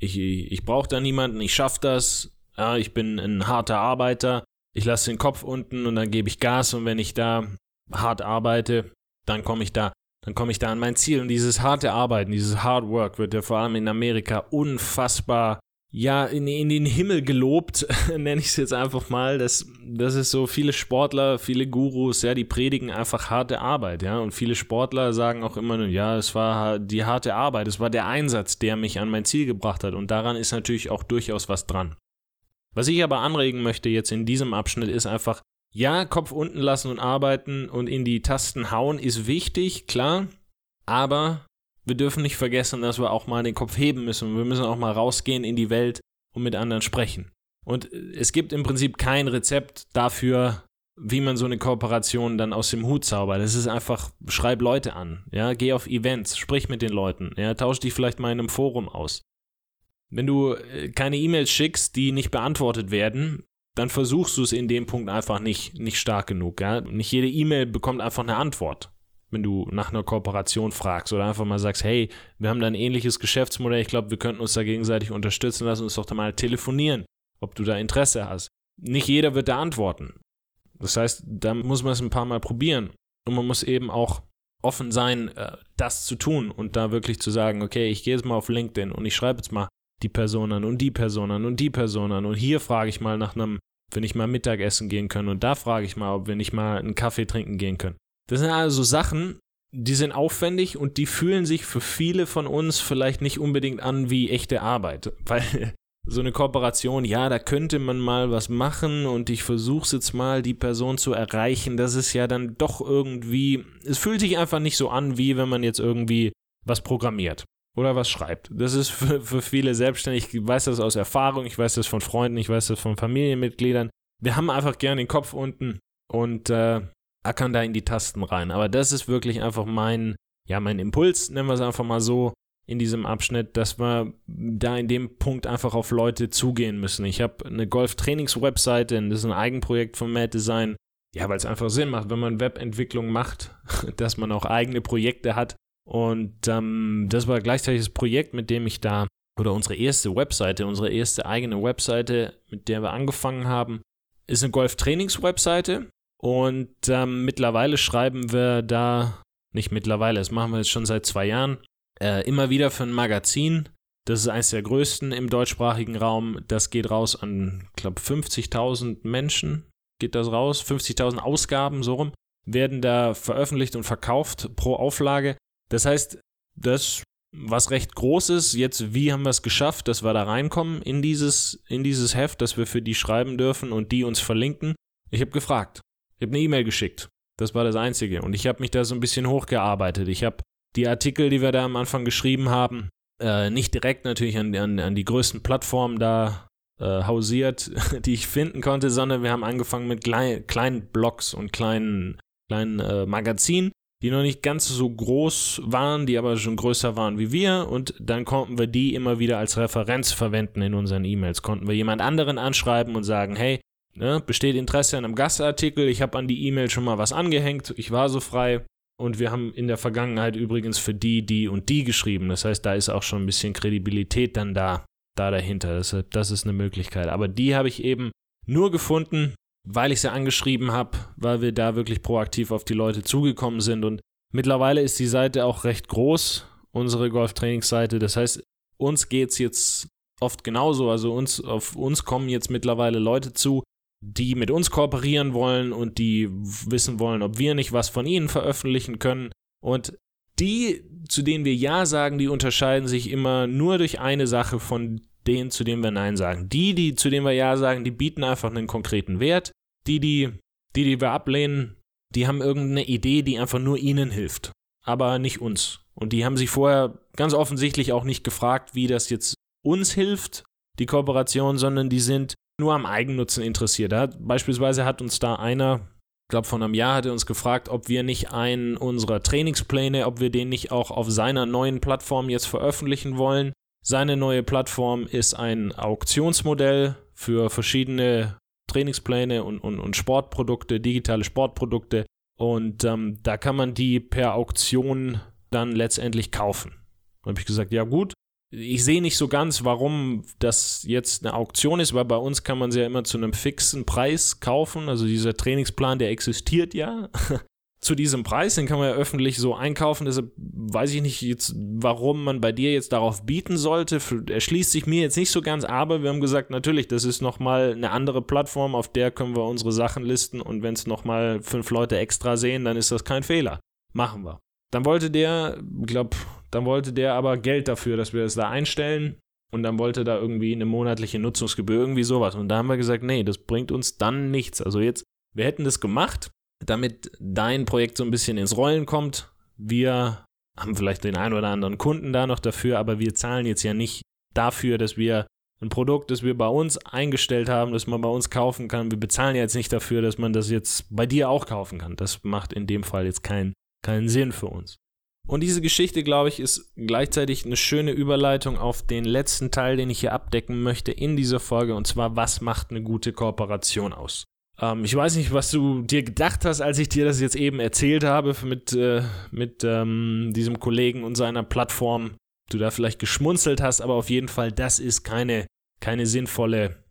ich, ich brauche da niemanden, ich schaffe das, ja, ich bin ein harter Arbeiter, ich lasse den Kopf unten und dann gebe ich Gas und wenn ich da hart arbeite, dann komme ich da, dann komme ich da an mein Ziel. Und dieses harte Arbeiten, dieses Hard Work wird ja vor allem in Amerika unfassbar ja, in, in den Himmel gelobt, nenne ich es jetzt einfach mal. Das, das ist so, viele Sportler, viele Gurus, ja, die predigen einfach harte Arbeit, ja. Und viele Sportler sagen auch immer ja, es war die harte Arbeit, es war der Einsatz, der mich an mein Ziel gebracht hat. Und daran ist natürlich auch durchaus was dran. Was ich aber anregen möchte jetzt in diesem Abschnitt ist einfach, ja, Kopf unten lassen und arbeiten und in die Tasten hauen ist wichtig, klar. Aber wir dürfen nicht vergessen, dass wir auch mal den Kopf heben müssen. Wir müssen auch mal rausgehen in die Welt und mit anderen sprechen. Und es gibt im Prinzip kein Rezept dafür, wie man so eine Kooperation dann aus dem Hut zaubert. Es ist einfach, schreib Leute an, ja, geh auf Events, sprich mit den Leuten, ja, tausch dich vielleicht mal in einem Forum aus. Wenn du äh, keine E-Mails schickst, die nicht beantwortet werden, dann versuchst du es in dem Punkt einfach nicht, nicht stark genug, ja. Nicht jede E-Mail bekommt einfach eine Antwort wenn du nach einer Kooperation fragst oder einfach mal sagst, hey, wir haben da ein ähnliches Geschäftsmodell, ich glaube, wir könnten uns da gegenseitig unterstützen, lass uns doch da mal telefonieren, ob du da Interesse hast. Nicht jeder wird da antworten. Das heißt, da muss man es ein paar Mal probieren und man muss eben auch offen sein, äh, das zu tun und da wirklich zu sagen, okay, ich gehe jetzt mal auf LinkedIn und ich schreibe jetzt mal die Person an und die Person an und die Person an und hier frage ich mal nach einem, wenn ich mal Mittagessen gehen können und da frage ich mal, ob wir nicht mal einen Kaffee trinken gehen können. Das sind also Sachen, die sind aufwendig und die fühlen sich für viele von uns vielleicht nicht unbedingt an wie echte Arbeit, weil so eine Kooperation, ja, da könnte man mal was machen und ich versuche jetzt mal, die Person zu erreichen. Das ist ja dann doch irgendwie, es fühlt sich einfach nicht so an, wie wenn man jetzt irgendwie was programmiert oder was schreibt. Das ist für, für viele selbstständig, ich weiß das aus Erfahrung, ich weiß das von Freunden, ich weiß das von Familienmitgliedern. Wir haben einfach gern den Kopf unten und äh, ackern da in die Tasten rein. Aber das ist wirklich einfach mein, ja, mein Impuls, nennen wir es einfach mal so, in diesem Abschnitt, dass wir da in dem Punkt einfach auf Leute zugehen müssen. Ich habe eine Golf-Trainings-Webseite, das ist ein Eigenprojekt von Mad Design. Ja, weil es einfach Sinn macht, wenn man Webentwicklung macht, dass man auch eigene Projekte hat. Und ähm, das war gleichzeitig das Projekt, mit dem ich da, oder unsere erste Webseite, unsere erste eigene Webseite, mit der wir angefangen haben, ist eine Golf-Trainings-Webseite. Und ähm, mittlerweile schreiben wir da, nicht mittlerweile, das machen wir jetzt schon seit zwei Jahren, äh, immer wieder für ein Magazin. Das ist eines der größten im deutschsprachigen Raum. Das geht raus an, ich glaube, 50.000 Menschen geht das raus. 50.000 Ausgaben, so rum, werden da veröffentlicht und verkauft pro Auflage. Das heißt, das was recht groß ist. Jetzt, wie haben wir es geschafft, dass wir da reinkommen in dieses, in dieses Heft, dass wir für die schreiben dürfen und die uns verlinken? Ich habe gefragt. Ich habe eine E-Mail geschickt. Das war das Einzige. Und ich habe mich da so ein bisschen hochgearbeitet. Ich habe die Artikel, die wir da am Anfang geschrieben haben, äh, nicht direkt natürlich an, an, an, die größten Plattformen da äh, hausiert, die ich finden konnte, sondern wir haben angefangen mit klein, kleinen Blogs und kleinen, kleinen äh, Magazinen, die noch nicht ganz so groß waren, die aber schon größer waren wie wir. Und dann konnten wir die immer wieder als Referenz verwenden in unseren E-Mails. Konnten wir jemand anderen anschreiben und sagen, hey, Ne? Besteht Interesse an einem Gastartikel? Ich habe an die E-Mail schon mal was angehängt. Ich war so frei und wir haben in der Vergangenheit übrigens für die, die und die geschrieben. Das heißt, da ist auch schon ein bisschen Kredibilität dann da, da dahinter. Das, das ist eine Möglichkeit. Aber die habe ich eben nur gefunden, weil ich sie angeschrieben habe, weil wir da wirklich proaktiv auf die Leute zugekommen sind. Und mittlerweile ist die Seite auch recht groß, unsere Golftrainingsseite. Das heißt, uns geht es jetzt oft genauso. Also uns, auf uns kommen jetzt mittlerweile Leute zu, die mit uns kooperieren wollen und die wissen wollen, ob wir nicht was von ihnen veröffentlichen können. Und die, zu denen wir Ja sagen, die unterscheiden sich immer nur durch eine Sache von denen, zu denen wir Nein sagen. Die, die, zu denen wir Ja sagen, die bieten einfach einen konkreten Wert. Die, die, die, die wir ablehnen, die haben irgendeine Idee, die einfach nur ihnen hilft, aber nicht uns. Und die haben sich vorher ganz offensichtlich auch nicht gefragt, wie das jetzt uns hilft, die Kooperation, sondern die sind nur am Eigennutzen interessiert. Hat, beispielsweise hat uns da einer, ich glaube vor einem Jahr, hat er uns gefragt, ob wir nicht einen unserer Trainingspläne, ob wir den nicht auch auf seiner neuen Plattform jetzt veröffentlichen wollen. Seine neue Plattform ist ein Auktionsmodell für verschiedene Trainingspläne und, und, und Sportprodukte, digitale Sportprodukte. Und ähm, da kann man die per Auktion dann letztendlich kaufen. Da habe ich gesagt, ja gut. Ich sehe nicht so ganz, warum das jetzt eine Auktion ist, weil bei uns kann man sie ja immer zu einem fixen Preis kaufen. Also dieser Trainingsplan, der existiert ja. zu diesem Preis, den kann man ja öffentlich so einkaufen. Deshalb weiß ich nicht jetzt, warum man bei dir jetzt darauf bieten sollte. Erschließt sich mir jetzt nicht so ganz, aber wir haben gesagt, natürlich, das ist nochmal eine andere Plattform, auf der können wir unsere Sachen listen und wenn es nochmal fünf Leute extra sehen, dann ist das kein Fehler. Machen wir. Dann wollte der, ich glaube, dann wollte der aber Geld dafür, dass wir das da einstellen. Und dann wollte da irgendwie eine monatliche Nutzungsgebühr, irgendwie sowas. Und da haben wir gesagt, nee, das bringt uns dann nichts. Also jetzt, wir hätten das gemacht, damit dein Projekt so ein bisschen ins Rollen kommt. Wir haben vielleicht den einen oder anderen Kunden da noch dafür, aber wir zahlen jetzt ja nicht dafür, dass wir ein Produkt, das wir bei uns eingestellt haben, das man bei uns kaufen kann. Wir bezahlen jetzt nicht dafür, dass man das jetzt bei dir auch kaufen kann. Das macht in dem Fall jetzt keinen keinen Sinn für uns. Und diese Geschichte, glaube ich, ist gleichzeitig eine schöne Überleitung auf den letzten Teil, den ich hier abdecken möchte in dieser Folge, und zwar, was macht eine gute Kooperation aus? Ähm, ich weiß nicht, was du dir gedacht hast, als ich dir das jetzt eben erzählt habe mit, äh, mit ähm, diesem Kollegen und seiner Plattform. Du da vielleicht geschmunzelt hast, aber auf jeden Fall, das ist keine, keine sinnvolle,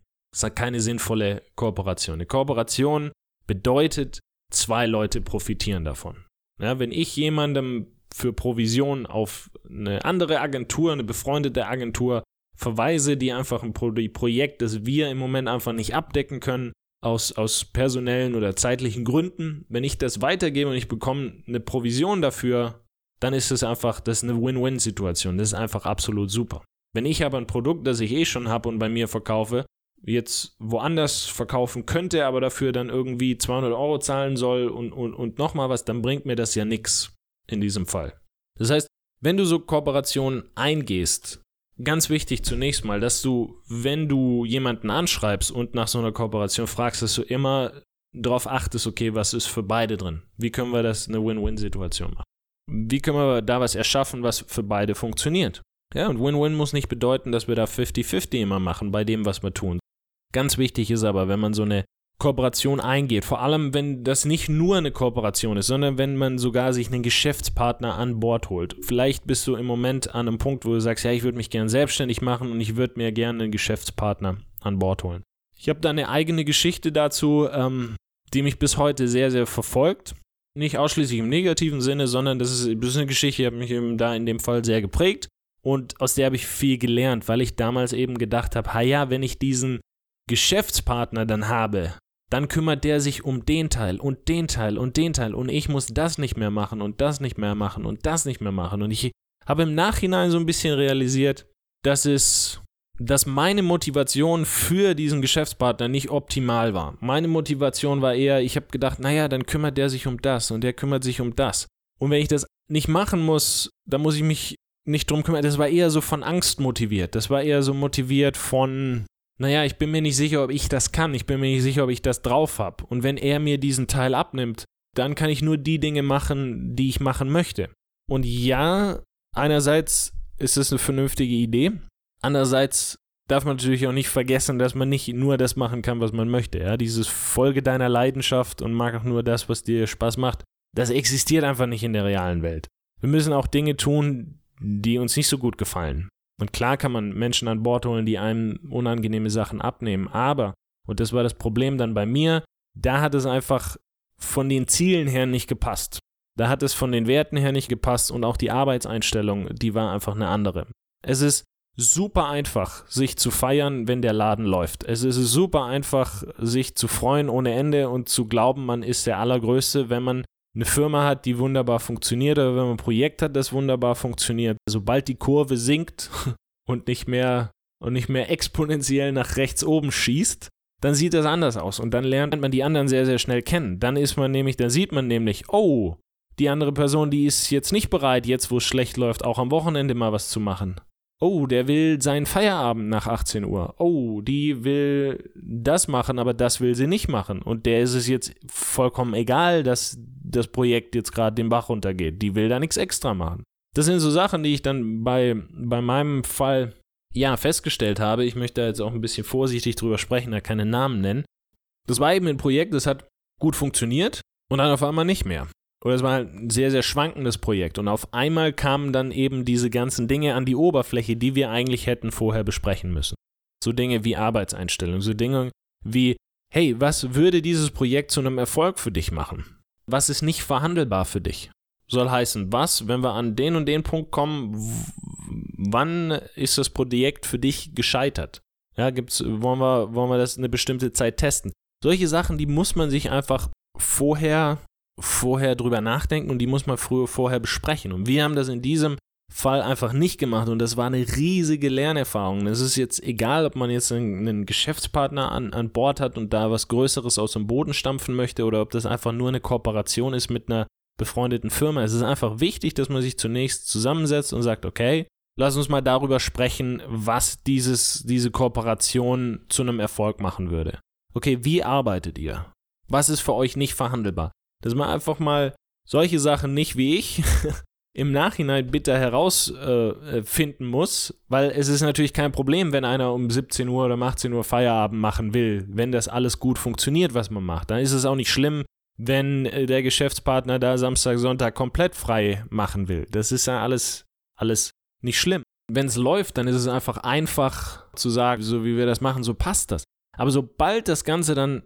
keine sinnvolle Kooperation. Eine Kooperation bedeutet, zwei Leute profitieren davon. Ja, wenn ich jemandem für Provision auf eine andere Agentur, eine befreundete Agentur verweise, die einfach ein Projekt, das wir im Moment einfach nicht abdecken können, aus, aus personellen oder zeitlichen Gründen, wenn ich das weitergebe und ich bekomme eine Provision dafür, dann ist es einfach, das ist eine Win-Win-Situation. Das ist einfach absolut super. Wenn ich aber ein Produkt, das ich eh schon habe und bei mir verkaufe, jetzt woanders verkaufen könnte, aber dafür dann irgendwie 200 Euro zahlen soll und, und, und nochmal was, dann bringt mir das ja nichts in diesem Fall. Das heißt, wenn du so Kooperationen eingehst, ganz wichtig zunächst mal, dass du, wenn du jemanden anschreibst und nach so einer Kooperation fragst, dass du immer darauf achtest, okay, was ist für beide drin? Wie können wir das eine Win-Win-Situation machen? Wie können wir da was erschaffen, was für beide funktioniert? Ja, und Win-Win muss nicht bedeuten, dass wir da 50-50 immer machen bei dem, was wir tun. Ganz wichtig ist aber, wenn man so eine Kooperation eingeht. Vor allem, wenn das nicht nur eine Kooperation ist, sondern wenn man sogar sich einen Geschäftspartner an Bord holt. Vielleicht bist du im Moment an einem Punkt, wo du sagst, ja, ich würde mich gern selbstständig machen und ich würde mir gerne einen Geschäftspartner an Bord holen. Ich habe da eine eigene Geschichte dazu, ähm, die mich bis heute sehr, sehr verfolgt. Nicht ausschließlich im negativen Sinne, sondern das ist, das ist eine Geschichte, die hat mich eben da in dem Fall sehr geprägt. Und aus der habe ich viel gelernt, weil ich damals eben gedacht habe, ha ja, wenn ich diesen Geschäftspartner dann habe, dann kümmert der sich um den Teil und den Teil und den Teil und ich muss das nicht mehr machen und das nicht mehr machen und das nicht mehr machen. Und ich habe im Nachhinein so ein bisschen realisiert, dass es, dass meine Motivation für diesen Geschäftspartner nicht optimal war. Meine Motivation war eher, ich habe gedacht, naja, dann kümmert der sich um das und der kümmert sich um das. Und wenn ich das nicht machen muss, dann muss ich mich nicht drum kümmern. Das war eher so von Angst motiviert. Das war eher so motiviert von, naja, ich bin mir nicht sicher, ob ich das kann, ich bin mir nicht sicher, ob ich das drauf habe. Und wenn er mir diesen Teil abnimmt, dann kann ich nur die Dinge machen, die ich machen möchte. Und ja, einerseits ist es eine vernünftige Idee, andererseits darf man natürlich auch nicht vergessen, dass man nicht nur das machen kann, was man möchte. Ja, dieses Folge deiner Leidenschaft und mag auch nur das, was dir Spaß macht. Das existiert einfach nicht in der realen Welt. Wir müssen auch Dinge tun, die uns nicht so gut gefallen. Und klar kann man Menschen an Bord holen, die einem unangenehme Sachen abnehmen, aber, und das war das Problem dann bei mir, da hat es einfach von den Zielen her nicht gepasst. Da hat es von den Werten her nicht gepasst und auch die Arbeitseinstellung, die war einfach eine andere. Es ist super einfach, sich zu feiern, wenn der Laden läuft. Es ist super einfach, sich zu freuen ohne Ende und zu glauben, man ist der Allergrößte, wenn man eine Firma hat, die wunderbar funktioniert, oder wenn man ein Projekt hat, das wunderbar funktioniert. Sobald die Kurve sinkt und nicht mehr und nicht mehr exponentiell nach rechts oben schießt, dann sieht das anders aus und dann lernt man die anderen sehr sehr schnell kennen. Dann ist man nämlich, dann sieht man nämlich, oh, die andere Person, die ist jetzt nicht bereit, jetzt wo es schlecht läuft, auch am Wochenende mal was zu machen. Oh, der will seinen Feierabend nach 18 Uhr. Oh, die will das machen, aber das will sie nicht machen. Und der ist es jetzt vollkommen egal, dass das Projekt jetzt gerade den Bach runtergeht. Die will da nichts extra machen. Das sind so Sachen, die ich dann bei, bei meinem Fall ja festgestellt habe. Ich möchte da jetzt auch ein bisschen vorsichtig drüber sprechen, da keine Namen nennen. Das war eben ein Projekt, das hat gut funktioniert und dann auf einmal nicht mehr oder es war ein sehr, sehr schwankendes Projekt. Und auf einmal kamen dann eben diese ganzen Dinge an die Oberfläche, die wir eigentlich hätten vorher besprechen müssen. So Dinge wie Arbeitseinstellung, so Dinge wie, hey, was würde dieses Projekt zu einem Erfolg für dich machen? Was ist nicht verhandelbar für dich? Soll heißen, was, wenn wir an den und den Punkt kommen, wann ist das Projekt für dich gescheitert? Ja, gibt's, wollen wir, wollen wir das eine bestimmte Zeit testen? Solche Sachen, die muss man sich einfach vorher vorher drüber nachdenken und die muss man früher vorher besprechen. Und wir haben das in diesem Fall einfach nicht gemacht und das war eine riesige Lernerfahrung. Es ist jetzt egal, ob man jetzt einen, Geschäftspartner an, an Bord hat und da was Größeres aus dem Boden stampfen möchte oder ob das einfach nur eine Kooperation ist mit einer befreundeten Firma. Es ist einfach wichtig, dass man sich zunächst zusammensetzt und sagt, okay, lass uns mal darüber sprechen, was dieses, diese Kooperation zu einem Erfolg machen würde. Okay, wie arbeitet ihr? Was ist für euch nicht verhandelbar? dass man einfach mal solche Sachen nicht wie ich im Nachhinein bitter herausfinden äh, muss, weil es ist natürlich kein Problem, wenn einer um 17 Uhr oder um 18 Uhr Feierabend machen will, wenn das alles gut funktioniert, was man macht. Dann ist es auch nicht schlimm, wenn äh, der Geschäftspartner da Samstag, Sonntag komplett frei machen will. Das ist ja alles, alles nicht schlimm. Wenn es läuft, dann ist es einfach einfach zu sagen, so wie wir das machen, so passt das. Aber sobald das Ganze dann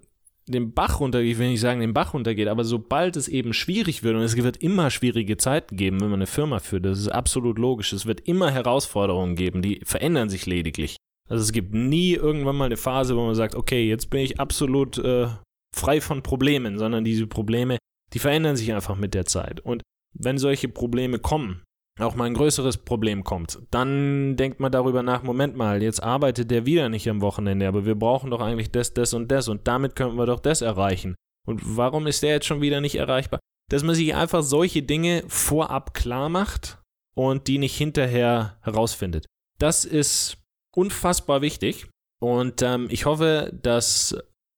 den Bach runtergeht, ich will nicht sagen, den Bach runtergeht, aber sobald es eben schwierig wird, und es wird immer schwierige Zeiten geben, wenn man eine Firma führt, das ist absolut logisch, es wird immer Herausforderungen geben, die verändern sich lediglich. Also es gibt nie irgendwann mal eine Phase, wo man sagt, okay, jetzt bin ich absolut äh, frei von Problemen, sondern diese Probleme, die verändern sich einfach mit der Zeit. Und wenn solche Probleme kommen, auch mal ein größeres Problem kommt, dann denkt man darüber nach, Moment mal, jetzt arbeitet der wieder nicht am Wochenende, aber wir brauchen doch eigentlich das, das und das und damit könnten wir doch das erreichen. Und warum ist der jetzt schon wieder nicht erreichbar? Dass man sich einfach solche Dinge vorab klar macht und die nicht hinterher herausfindet. Das ist unfassbar wichtig und ähm, ich hoffe, dass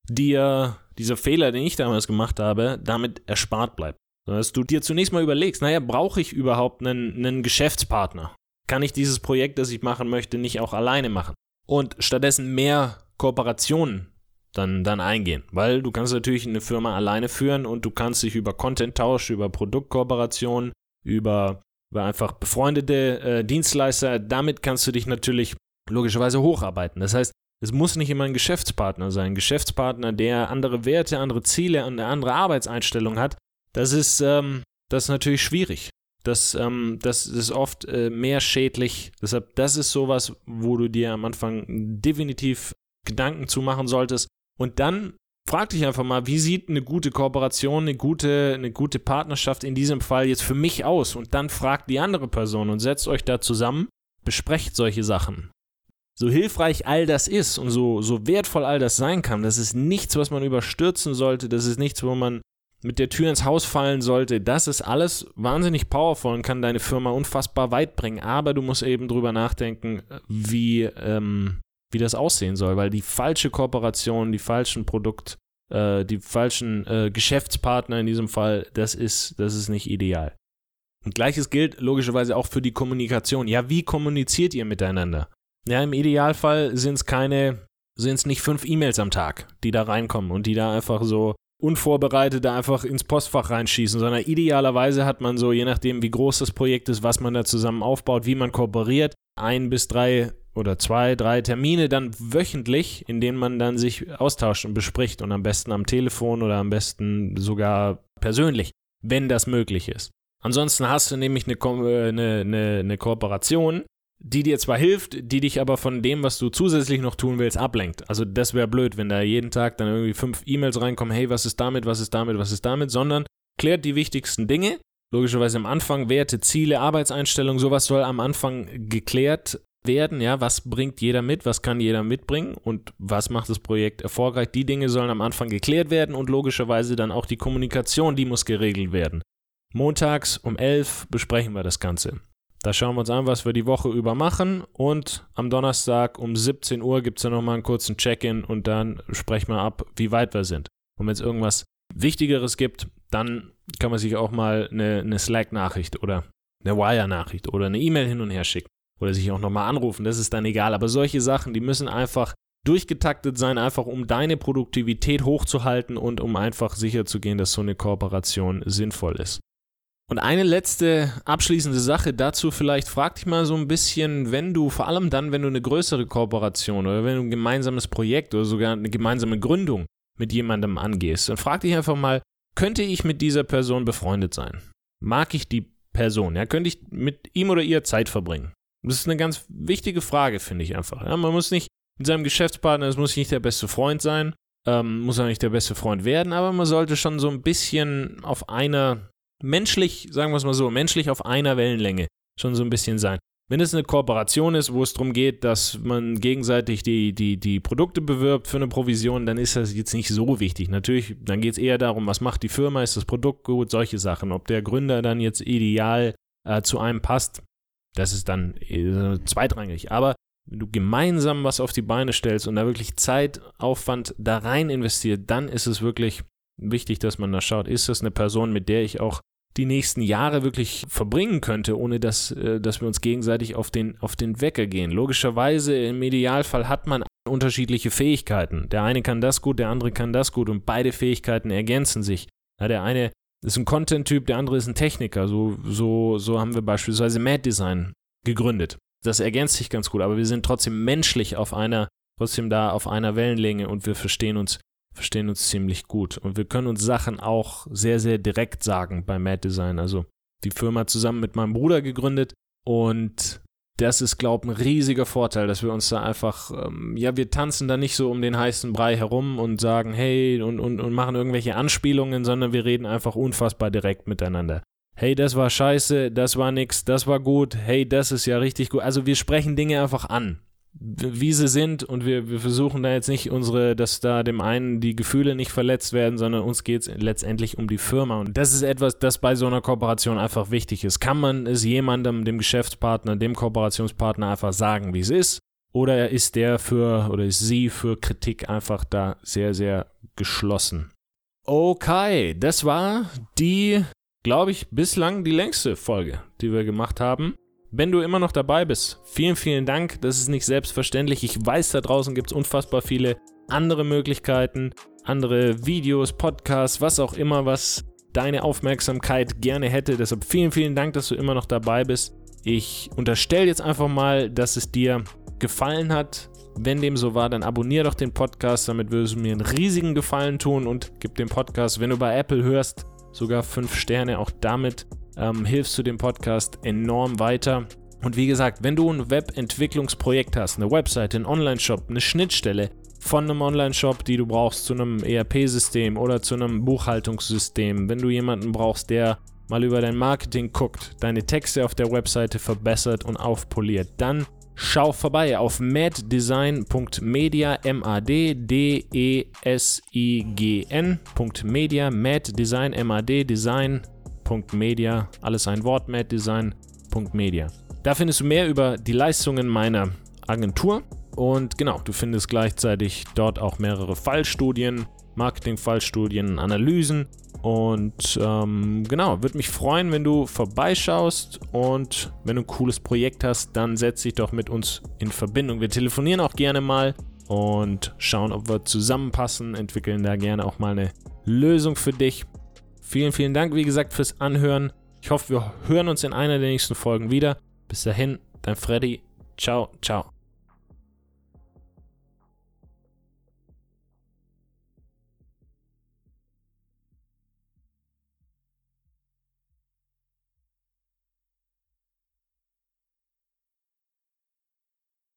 dir dieser Fehler, den ich damals gemacht habe, damit erspart bleibt dass du dir zunächst mal überlegst, naja, brauche ich überhaupt einen, einen Geschäftspartner? Kann ich dieses Projekt, das ich machen möchte, nicht auch alleine machen? Und stattdessen mehr Kooperationen dann, dann eingehen. Weil du kannst natürlich eine Firma alleine führen und du kannst dich über Content-Tausch, über Produktkooperationen, über, über einfach befreundete äh, Dienstleister, damit kannst du dich natürlich logischerweise hocharbeiten. Das heißt, es muss nicht immer ein Geschäftspartner sein. Ein Geschäftspartner, der andere Werte, andere Ziele, eine andere Arbeitseinstellung hat, das ist, ähm, das ist natürlich schwierig. Das, ähm, das ist oft äh, mehr schädlich. Deshalb, das ist sowas, wo du dir am Anfang definitiv Gedanken zu machen solltest. Und dann frag dich einfach mal, wie sieht eine gute Kooperation, eine gute, eine gute Partnerschaft in diesem Fall jetzt für mich aus? Und dann fragt die andere Person und setzt euch da zusammen, besprecht solche Sachen. So hilfreich all das ist und so, so wertvoll all das sein kann, das ist nichts, was man überstürzen sollte, das ist nichts, wo man mit der Tür ins Haus fallen sollte, das ist alles wahnsinnig powerful und kann deine Firma unfassbar weit bringen. Aber du musst eben drüber nachdenken, wie, ähm, wie das aussehen soll, weil die falsche Kooperation, die falschen Produkt, äh, die falschen äh, Geschäftspartner in diesem Fall, das ist, das ist nicht ideal. Und gleiches gilt logischerweise auch für die Kommunikation. Ja, wie kommuniziert ihr miteinander? Ja, im Idealfall sind es keine, sind es nicht fünf E-Mails am Tag, die da reinkommen und die da einfach so unvorbereitet einfach ins Postfach reinschießen, sondern idealerweise hat man so, je nachdem, wie groß das Projekt ist, was man da zusammen aufbaut, wie man kooperiert, ein bis drei oder zwei, drei Termine dann wöchentlich, in denen man dann sich austauscht und bespricht und am besten am Telefon oder am besten sogar persönlich, wenn das möglich ist. Ansonsten hast du nämlich eine, Ko äh, eine, eine, eine Kooperation, die dir zwar hilft, die dich aber von dem, was du zusätzlich noch tun willst, ablenkt. Also das wäre blöd, wenn da jeden Tag dann irgendwie fünf E-Mails reinkommen, hey, was ist damit, was ist damit, was ist damit, sondern klärt die wichtigsten Dinge. Logischerweise am Anfang Werte, Ziele, Arbeitseinstellungen, sowas soll am Anfang geklärt werden. Ja, was bringt jeder mit, was kann jeder mitbringen und was macht das Projekt erfolgreich? Die Dinge sollen am Anfang geklärt werden und logischerweise dann auch die Kommunikation, die muss geregelt werden. Montags um 11 besprechen wir das Ganze. Da schauen wir uns an, was wir die Woche über machen. Und am Donnerstag um 17 Uhr gibt es dann nochmal einen kurzen Check-in und dann sprechen wir ab, wie weit wir sind. Und wenn es irgendwas Wichtigeres gibt, dann kann man sich auch mal eine, eine Slack-Nachricht oder eine Wire-Nachricht oder eine E-Mail hin und her schicken. Oder sich auch nochmal anrufen, das ist dann egal. Aber solche Sachen, die müssen einfach durchgetaktet sein, einfach um deine Produktivität hochzuhalten und um einfach sicherzugehen, dass so eine Kooperation sinnvoll ist. Und eine letzte abschließende Sache dazu vielleicht, frag dich mal so ein bisschen, wenn du, vor allem dann, wenn du eine größere Kooperation oder wenn du ein gemeinsames Projekt oder sogar eine gemeinsame Gründung mit jemandem angehst, dann frag dich einfach mal, könnte ich mit dieser Person befreundet sein? Mag ich die Person? Ja, könnte ich mit ihm oder ihr Zeit verbringen? Das ist eine ganz wichtige Frage, finde ich einfach. Ja, man muss nicht mit seinem Geschäftspartner, es muss nicht der beste Freund sein, ähm, muss auch nicht der beste Freund werden, aber man sollte schon so ein bisschen auf einer menschlich, sagen wir es mal so, menschlich auf einer Wellenlänge schon so ein bisschen sein. Wenn es eine Kooperation ist, wo es darum geht, dass man gegenseitig die, die, die Produkte bewirbt für eine Provision, dann ist das jetzt nicht so wichtig. Natürlich, dann geht es eher darum, was macht die Firma, ist das Produkt gut, solche Sachen. Ob der Gründer dann jetzt ideal äh, zu einem passt, das ist dann äh, zweitrangig. Aber wenn du gemeinsam was auf die Beine stellst und da wirklich Zeit, Aufwand da rein investiert, dann ist es wirklich wichtig, dass man da schaut, ist das eine Person, mit der ich auch die nächsten Jahre wirklich verbringen könnte, ohne dass, äh, dass wir uns gegenseitig auf den, auf den Wecker gehen. Logischerweise, im Idealfall hat man unterschiedliche Fähigkeiten. Der eine kann das gut, der andere kann das gut und beide Fähigkeiten ergänzen sich. Ja, der eine ist ein Content-Typ, der andere ist ein Techniker. So, so, so haben wir beispielsweise Mad Design gegründet. Das ergänzt sich ganz gut, aber wir sind trotzdem menschlich auf einer, trotzdem da auf einer Wellenlänge und wir verstehen uns verstehen uns ziemlich gut. Und wir können uns Sachen auch sehr, sehr direkt sagen bei Mad Design. Also die Firma zusammen mit meinem Bruder gegründet und das ist, glaube ich, ein riesiger Vorteil, dass wir uns da einfach, ähm, ja, wir tanzen da nicht so um den heißen Brei herum und sagen, hey, und, und, und machen irgendwelche Anspielungen, sondern wir reden einfach unfassbar direkt miteinander. Hey, das war scheiße, das war nix, das war gut, hey, das ist ja richtig gut. Also wir sprechen Dinge einfach an wie sie sind und wir, wir versuchen da jetzt nicht unsere, dass da dem einen die Gefühle nicht verletzt werden, sondern uns geht es letztendlich um die Firma. Und das ist etwas, das bei so einer Kooperation einfach wichtig ist. Kann man es jemandem, dem Geschäftspartner, dem Kooperationspartner einfach sagen, wie es ist? Oder ist der für oder ist sie für Kritik einfach da sehr, sehr geschlossen? Okay, das war die, glaube ich, bislang die längste Folge, die wir gemacht haben. Wenn du immer noch dabei bist, vielen, vielen Dank. Das ist nicht selbstverständlich. Ich weiß, da draußen gibt es unfassbar viele andere Möglichkeiten, andere Videos, Podcasts, was auch immer, was deine Aufmerksamkeit gerne hätte. Deshalb vielen, vielen Dank, dass du immer noch dabei bist. Ich unterstelle jetzt einfach mal, dass es dir gefallen hat. Wenn dem so war, dann abonniere doch den Podcast, damit würdest du mir einen riesigen Gefallen tun und gib dem Podcast, wenn du bei Apple hörst, sogar 5 Sterne. Auch damit ähm, hilfst du dem Podcast enorm weiter. Und wie gesagt, wenn du ein Webentwicklungsprojekt hast, eine Webseite, einen Online-Shop, eine Schnittstelle von einem Online-Shop, die du brauchst zu einem ERP-System oder zu einem Buchhaltungssystem, wenn du jemanden brauchst, der mal über dein Marketing guckt, deine Texte auf der Webseite verbessert und aufpoliert, dann schau vorbei auf maddesign.media, M-A-D-D-E-S-I-G-N.media, maddesign, M-A-D, Design, maddesign.media, alles ein Wort, maddesign.media. Da findest du mehr über die Leistungen meiner Agentur und genau, du findest gleichzeitig dort auch mehrere Fallstudien, Marketing-Fallstudien, Analysen und ähm, genau, würde mich freuen, wenn du vorbeischaust und wenn du ein cooles Projekt hast, dann setz dich doch mit uns in Verbindung. Wir telefonieren auch gerne mal und schauen, ob wir zusammenpassen, entwickeln da gerne auch mal eine Lösung für dich. Vielen, vielen Dank, wie gesagt, fürs Anhören. Ich hoffe, wir hören uns in einer der nächsten Folgen wieder. Bis dahin, dein Freddy. Ciao, ciao.